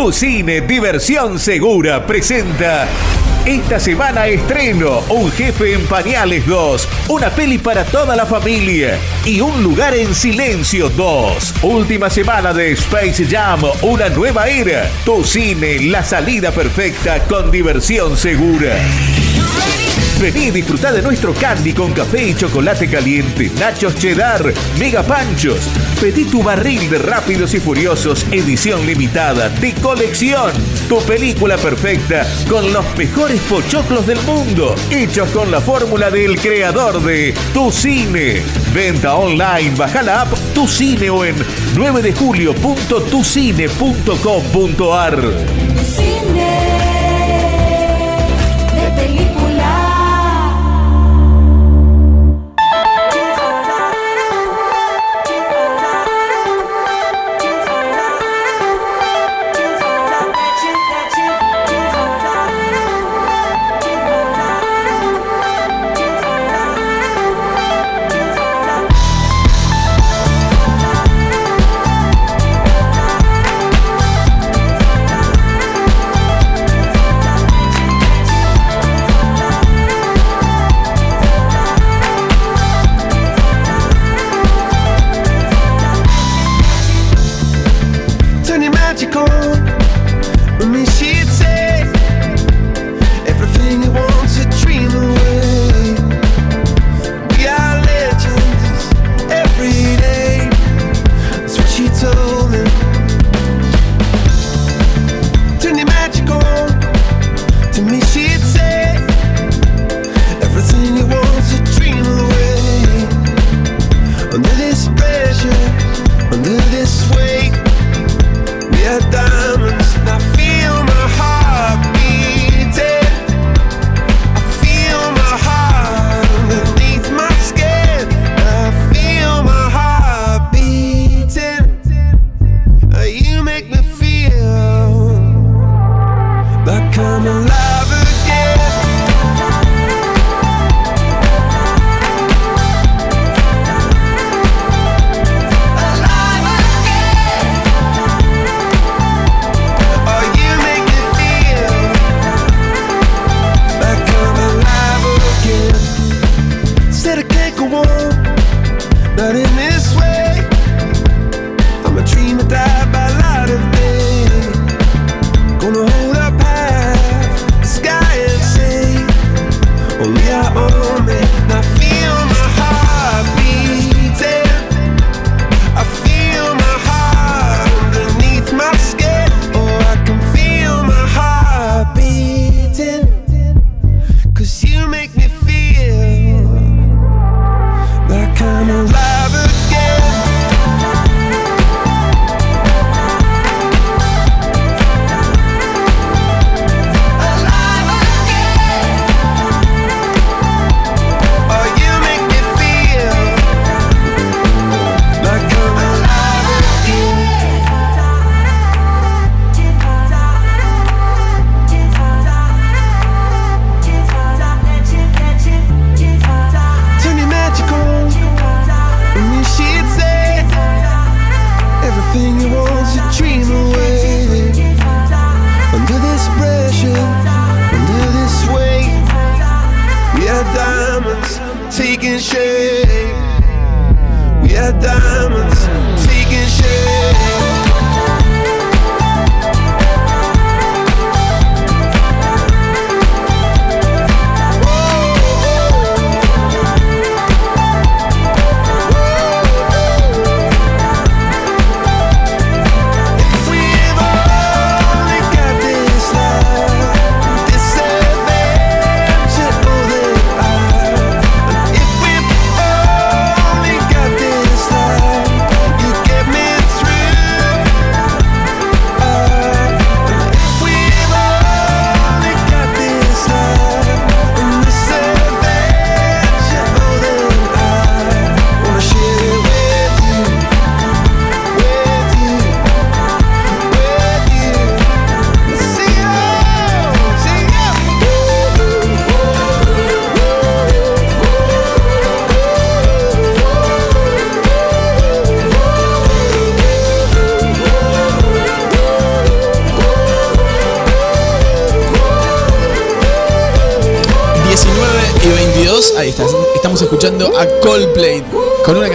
Tu cine Diversión Segura presenta esta semana estreno Un jefe en pañales 2, una peli para toda la familia y Un lugar en silencio 2. Última semana de Space Jam, una nueva era. Tu cine, la salida perfecta con diversión segura. Vení y disfrutá de nuestro candy con café y chocolate caliente, nachos cheddar, mega panchos. Pedí tu barril de Rápidos y Furiosos, edición limitada, de colección. Tu película perfecta con los mejores pochoclos del mundo, hechos con la fórmula del creador de Tu Cine. Venta online, baja la app Tu Cine o en 9 de julio.tucine.com.ar.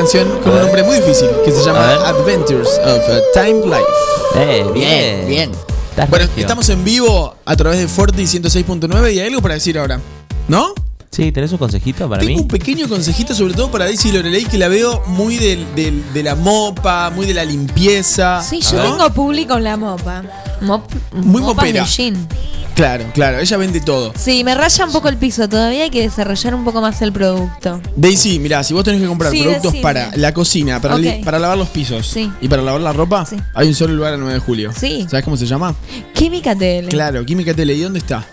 canción con un nombre muy difícil que se llama Adventures of a Time Life. Eh, bien. Bien. Bueno, regio. estamos en vivo a través de Forti 106.9 y hay algo para decir ahora. ¿No? Sí, ¿tenés un consejito para Tengo mí? un pequeño consejito, sobre todo para Daisy Lorelei, que la veo muy del- del- de la mopa, muy de la limpieza. Sí, yo ¿no? tengo público en la mopa. Mop, Muy mopas mopera. Claro, claro, ella vende todo. Sí, me raya un poco el piso. Todavía hay que desarrollar un poco más el producto. Daisy, mirá, si vos tenés que comprar Sí, productos decime. para la cocina, para, li- Ok. para lavar los pisos Sí. y para lavar la ropa, hay un solo lugar el 9 de julio. Sí. ¿Sabes cómo se llama? Química Tele. Claro, Química Tele. ¿Y dónde está?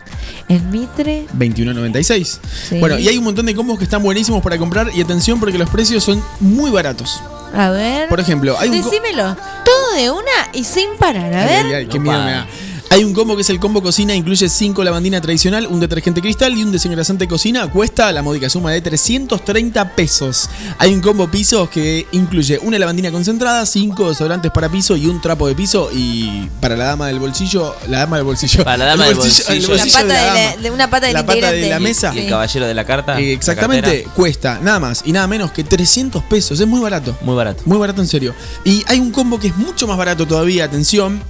En Mitre. 21.96. Sí. Bueno, y hay un montón de combos que están buenísimos para comprar y atención porque los precios son muy baratos. A ver. Por ejemplo, hay un co- Decímelo. Todo de una y sin parar. A Ay, ver. ay, ay, qué miedo me da. Hay un combo que es el combo cocina, incluye 5 lavandina tradicional, un detergente cristal y un desengrasante cocina. Cuesta la módica suma de 330 pesos. Hay un combo pisos que incluye una lavandina concentrada, 5 desodorantes para piso y un trapo de piso. Y para la dama del bolsillo, la dama del bolsillo. Para la dama el del bolsillo. La pata de de, la de una pata del La pata de la mesa. ¿Y el caballero de la carta? Eh, ¿La exactamente, cuesta nada más y nada menos que 300 pesos. Es muy barato. Muy barato. Muy barato en serio. Y hay un combo que es mucho más barato todavía, atención,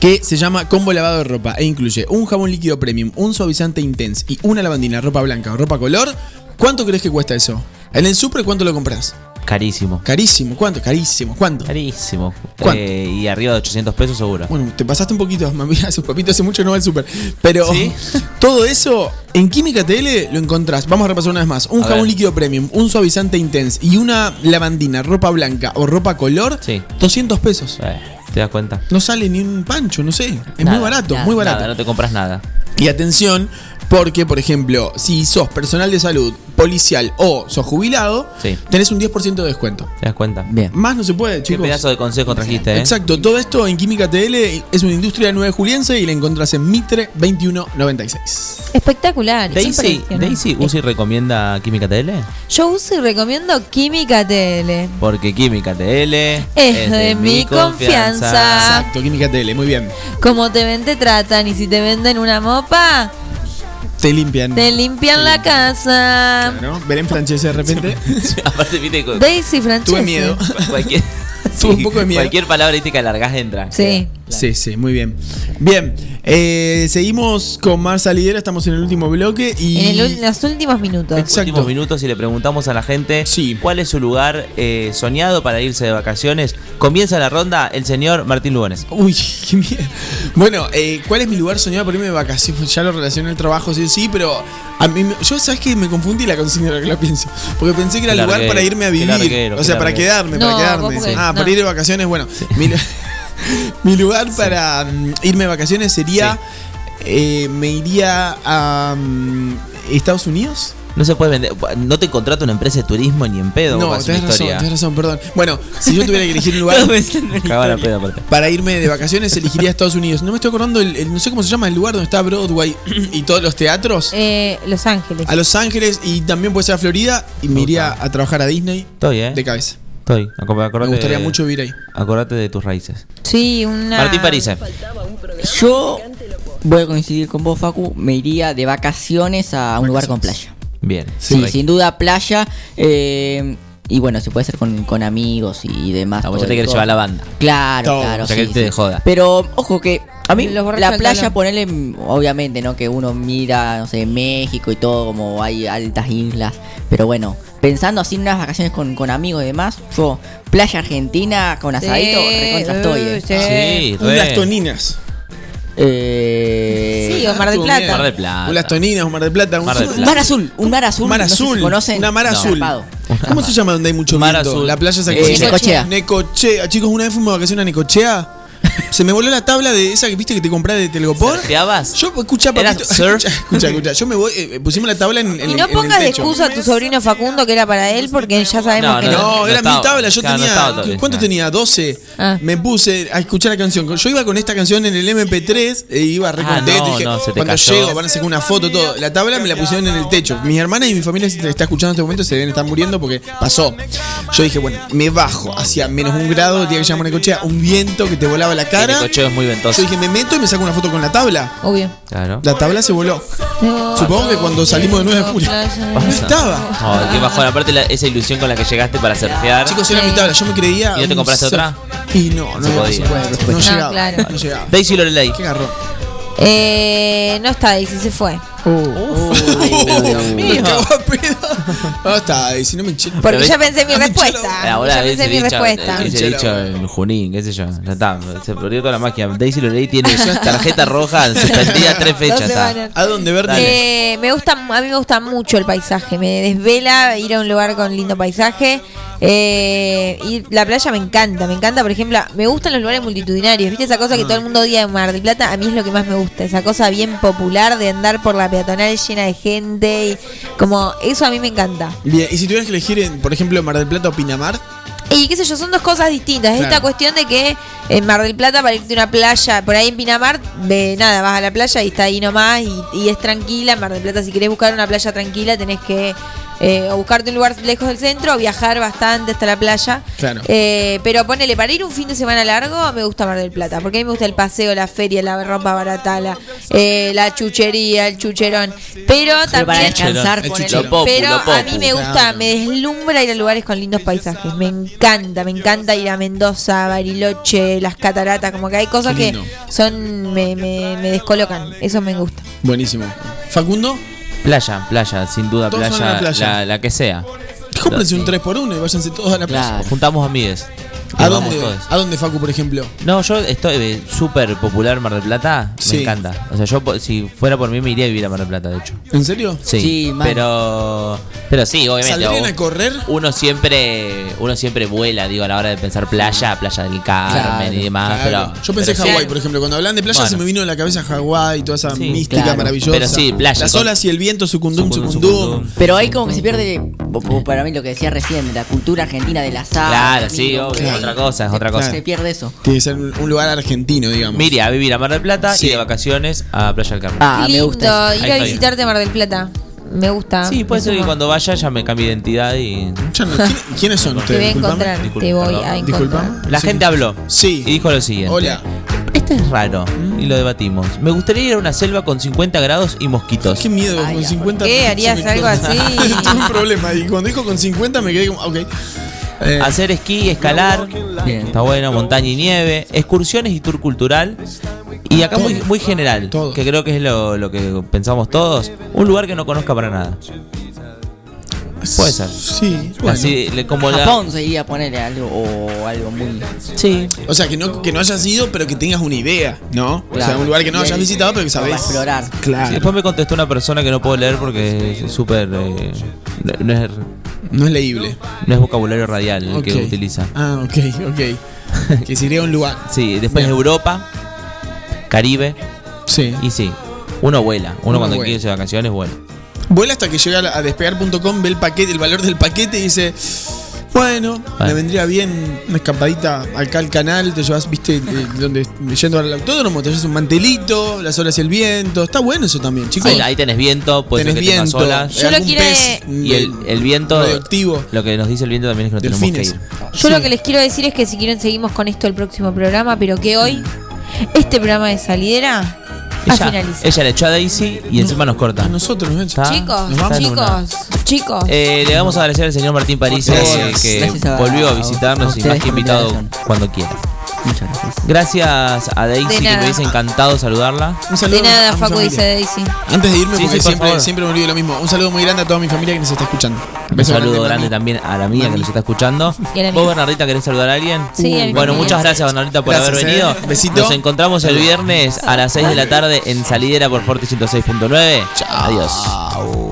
que se llama combo lavado de ropa e incluye un jabón líquido premium, un suavizante intense y una lavandina, ropa blanca o ropa color. ¿Cuánto crees que cuesta eso? En el Supre, ¿cuánto lo compras? Carísimo. Carísimo, ¿cuánto? Carísimo, ¿cuánto? Carísimo. ¿Cuánto? Eh, y arriba de 800 pesos seguro. Bueno, te pasaste un poquito, mami, sus papitos hace mucho que no va al súper. Pero todo eso en Química TL lo encontrás. Vamos a repasar una vez más. Un A jabón ver. líquido premium, un suavizante intense y una lavandina, ropa blanca o ropa color, 200 pesos. Eh, ¿Te das cuenta? No sale ni un pancho, no sé. Es Nada, muy barato, nada, muy barato. nada, no te compras nada. Y atención, porque, por ejemplo, si sos personal de salud, policial o sos jubilado, Sí. tenés un 10% de descuento. ¿Te das cuenta? Bien. Más no se puede, Qué chicos. pedazo de consejo trajiste, ¿eh? Exacto, todo esto en Química TL es una industria de 9 juliense y la encontrás en Mitre 2196. Espectacular. Daisy. Daisy, Uzi recomienda Química TL. Yo uso y recomiendo Química Tele. Porque Química TL Es de mi confianza. Exacto, Química TL, muy bien. Como te ven, te tratan. Y si te venden una mopa, Te limpian. te limpian la casa. ¿no? Belén francés de repente. Aparte, viste, Daisy Francesa. Tuve miedo. cualquier, Tuve un poco de miedo. cualquier palabra que largas entra. Sí. Sí, sí, muy bien. Bien, eh, seguimos con más salidera, estamos en el último bloque y... En el los últimos minutos. últimos minutos y le preguntamos a la gente cuál es su lugar eh, soñado para irse de vacaciones. Comienza la ronda el señor Martín Lugones. Uy, qué miedo. Bueno, eh, ¿cuál es mi lugar soñado para irme de vacaciones? Ya lo relacioné al trabajo, sí, sí, pero a mí, yo sabes que me confundí la consigna ahora que lo pienso. Porque pensé que era el lugar para irme a vivir. larguero, o sea, para quedarme, No, para quedarme. ah, no. para ir de vacaciones, bueno. Mi, lu- mi lugar para mm, irme de vacaciones sería. eh, me iría a mm, Estados Unidos. No se puede vender. No te contrata una empresa de turismo ni en pedo. No, tenés razón, tenés razón, perdón. Bueno, si yo tuviera que elegir un lugar para irme de vacaciones, elegiría Estados Unidos. No me estoy acordando, el, el- no sé cómo se llama el lugar donde está Broadway y todos los teatros. Eh, Los Ángeles. A Los Ángeles y también puede ser a Florida y me iría a trabajar a Disney Estoy, ¿eh? de cabeza. Estoy. Acor- acordate Me gustaría mucho vivir ahí. Acordate de tus raíces. Sí, una. Martín Parise. Yo voy a coincidir con vos, Facu. Me iría de vacaciones a un lugar con playa. Bien. Sí, Rey. sin duda playa. eh, y bueno, se puede hacer con, con amigos y demás. Ah, vos ya te querés llevar la banda. Claro, Todo. claro. O sea, que te sí. joda. Pero, ojo que a mí Los la playa, talón. ponele, mm, obviamente, ¿no? Que uno mira, no sé, México y todo, como hay altas islas. Pero bueno, pensando así en unas vacaciones con, con amigos y demás, yo, playa argentina con asadito, Sí, recontra estoy. eh. sí. Sí, Un re. Las Toninas. Eh, Sí, o Mar del Plata. Mar del Plata. Un Las Toninas, un Mar del Plata. Un, Mar del un Plata. mar azul, un mar azul. Mar no sé si azul, conocen. una mar azul. ¿Cómo se llama donde hay mucho Mar viento? azul. La playa esa Eh, que. Necochea. Chicos, una vez fuimos de vacaciones a Necochea. Se me voló la tabla de esa que viste que te compré de Telgopor. ¿Surfeabas? Yo, escucha, ¿Era papito. Escucha, escucha, escucha. Yo me voy. eh, pusimos la tabla en, en- Y no en pongas de techo. excusa a tu sobrino Facundo que era para él porque ya sabemos No, que no, no. Era estaba- mi tabla, yo claro, no tenía. estaba todavía. ¿Cuánto No. tenía? 12. Ah. Me puse a escuchar la canción. Yo iba con esta canción en el MP3 e iba re Ah, contento. no, dije, no, se te cuando cayó. llego van a sacar una foto, todo. La tabla me la pusieron en el techo. Mis hermanas y mi familia, si te está escuchando en este momento, se deben estar muriendo porque pasó. Yo dije, bueno, me bajo hacia menos un grado, el día que llamamos Necochea, un viento que te volaba estaba la El cara. cocheo es muy ventoso. Yo dije, me meto y me saco una foto con la tabla. Obvio. Claro. La tabla se voló. Supongo que cuando salimos de 9 de julio. No estaba. Oh, qué bajón. Aparte, la- esa ilusión con la que llegaste para surfear. Chicos, era mi tabla. Yo me creía. ¿Y no te compraste otra? Y no, no, Se no, podía. se puede. No, No, llegaba. claro. No llegaba. Daisy Lorelei. Qué garrón. Eh, no está Daisy, se fue. Me cagó a pedo. No está, Daisy, no me enche- Porque ve- pensé mi respuesta. Ahora pensé mi respuesta. hubiese dicho en Junín, qué sé yo. Ya está, se perdió toda la magia. Daisy Lorelei tiene tarjeta roja suspendida tres fechas. ¿A dónde ver? Eh, me gusta, a mí me gusta mucho el paisaje, me desvela ir a un lugar con lindo paisaje. Eh, y la playa me encanta, me encanta, por ejemplo, me gustan los lugares multitudinarios, ¿viste esa cosa que todo el mundo odia en Mar del Plata? A mí es lo que más me gusta, esa cosa bien popular de andar por la peatonal llena de gente y como eso a mí me encanta. Bien, y si tuvieras que elegir, en, por ejemplo, Mar del Plata o Pinamar, Y qué sé yo, son dos cosas distintas. Claro. Esta cuestión de que en Mar del Plata, para irte a una playa, por ahí en Pinamar, de nada, vas a la playa y está ahí nomás y, y es tranquila. En Mar del Plata, si querés buscar una playa tranquila, tenés que eh, o buscarte un lugar lejos del centro o viajar bastante hasta la playa. Claro. Eh, pero ponele, para ir un fin de semana largo, me gusta Mar del Plata, porque a mí me gusta el paseo, la feria, la ropa barata, la, eh, la chuchería, el chucherón. Pero también. para descansar, El chucherón. Popu, Pero a mí me gusta, me deslumbra ir a lugares con lindos paisajes. Me encanta, me encanta ir a Mendoza, Bariloche, las cataratas, como que hay cosas que son me, me, me descolocan. Eso me gusta. buenísimo. Facundo, Playa, playa, sin duda, Todos playa, la playa. La, la que sea. cómprense un 3x1 y váyanse todos a la playa. Claro. Juntamos. ¿A Nos vamos dónde? ¿A dónde, Facu, por ejemplo? No, yo estoy eh, súper popular en Mar del Plata. Sí. Me encanta. O sea, yo si fuera por mí me iría a vivir a Mar del Plata, de hecho. ¿En serio? Sí, Sí, pero pero sí, obviamente. ¿Saldrían a correr? Uno siempre uno siempre vuela, digo, a la hora de pensar playa, playa del Carmen Claro, y demás, Claro. pero Yo pensé pero. Hawái, por ejemplo. Cuando hablan de playa Bueno. se me vino en la cabeza Hawái y toda esa Sí, mística claro. maravillosa. Pero sí, playa, Las olas y el viento, sucundum, Sucundum, sucundum. sucundum. Pero ahí como que se pierde, para mí lo que decía recién, la cultura argentina del asado. Claro, sí, obvio, otra cosa, es otra cosa. Se pierde eso. Tiene que ser un un lugar argentino, digamos. Me iría a vivir a Mar del Plata Sí. y de vacaciones a Playa del Carmen. Ah, me lindo gusta ir a estoy. visitarte a Mar del Plata. Me gusta. sí, puede me ser que suma. cuando vaya ya me cambie de identidad y Ya no- ¿quién- ¿Quiénes son Te ustedes? voy a Disculpame. encontrar, te voy a encontrar. Disculpame. la Sí. gente habló Sí. y dijo lo siguiente. Hola. Este es raro y lo debatimos. Me gustaría ir a una selva con 50 grados y mosquitos. Qué miedo, Ay, con ya. 50 ¿Qué? ¿Harías algo así? Tuve un problema. Y cuando dijo con 50 me quedé como, ok. Eh, Hacer esquí, escalar, Bien. está bueno, montaña y nieve, excursiones y tour cultural. Y acá Todo. muy, muy general, Todo. que creo que es lo, lo que pensamos todos. Un lugar que no conozca para nada. Puede ser. Sí, bueno. Así, como la- Japón se iría a ponerle algo o algo muy. Sí. O sea, que no, que no hayas ido, pero que tengas una idea, ¿no? O sea, un lugar que no hayas visitado, pero que para sabes. explorar. Sí, Claro. después me contestó una persona que no puedo leer porque es súper. eh, no, no es, No es leíble. no es vocabulario radial el que utiliza. Ah, ok, ok. que se iría a un lugar. Sí, después Bien. Europa, Caribe, Sí. y sí. Uno vuela. Uno, Uno cuando vuela. quiere irse de vacaciones vuela. Vuela hasta que llega a despegar.com, ve el paquete, el valor del paquete y dice. Bueno, me vendría bien una escapadita acá al canal, te llevas, viste, eh, donde yendo al autódromo, te llevas un mantelito, las olas y el viento. Está bueno eso también, chicos. Ahí, ahí tenés viento, puede ser Tenés que viento, olas. Yo lo algún quiero- pez, Y el, el viento, radioactivo. lo que nos dice el viento también es que no tenemos que ir. Yo Sí. lo que les quiero decir es que si quieren seguimos con esto el próximo programa, pero que hoy este programa de salidera Ella, finalizar. ella le echó a Daisy y encima nos corta. A nosotros. Chicos, Nos vamos. chicos, chicos. Eh, le vamos a agradecer al señor Martín París Gracias. que Gracias a- volvió a a visitarnos y más que por la invitado invitación. cuando quiera. Muchas gracias. Gracias a Daisy que me hubiese encantado saludarla. Un saludo de nada, a Facu dice Daisy. Antes de irme, Sí, porque sí, por siempre, siempre me olvido lo mismo. Un saludo muy grande a toda mi familia que nos está escuchando. Un saludo grande mami. también a la mía que nos está escuchando. Y a la ¿Vos. Bernardita, querés saludar a alguien? Sí, a Bueno, muchas gracias, Bernardita, por Gracias, haber eh. venido. Besito. Nos encontramos el viernes a las 6 de la tarde en Salidera por Forte 106.9. Adiós.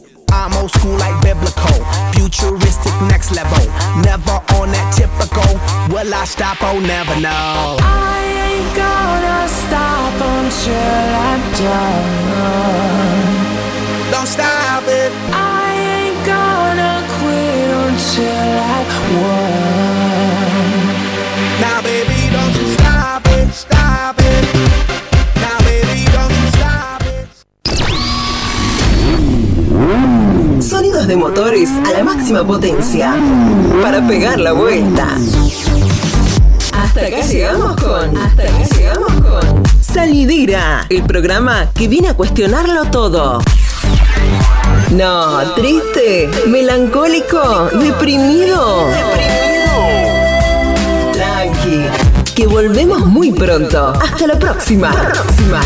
I'm old school like biblical, futuristic next level. Never on that typical. Will I stop? Oh, never know. I ain't gonna stop until I'm done. Don't stop it. I ain't gonna quit until I won. Sonidos de motores a la máxima potencia para pegar la vuelta. Hasta acá llegamos con. Hasta acá llegamos con. Salidera, el programa que viene a cuestionarlo todo. No, triste, melancólico, deprimido. Tranqui, que volvemos muy pronto. Hasta la próxima. próxima.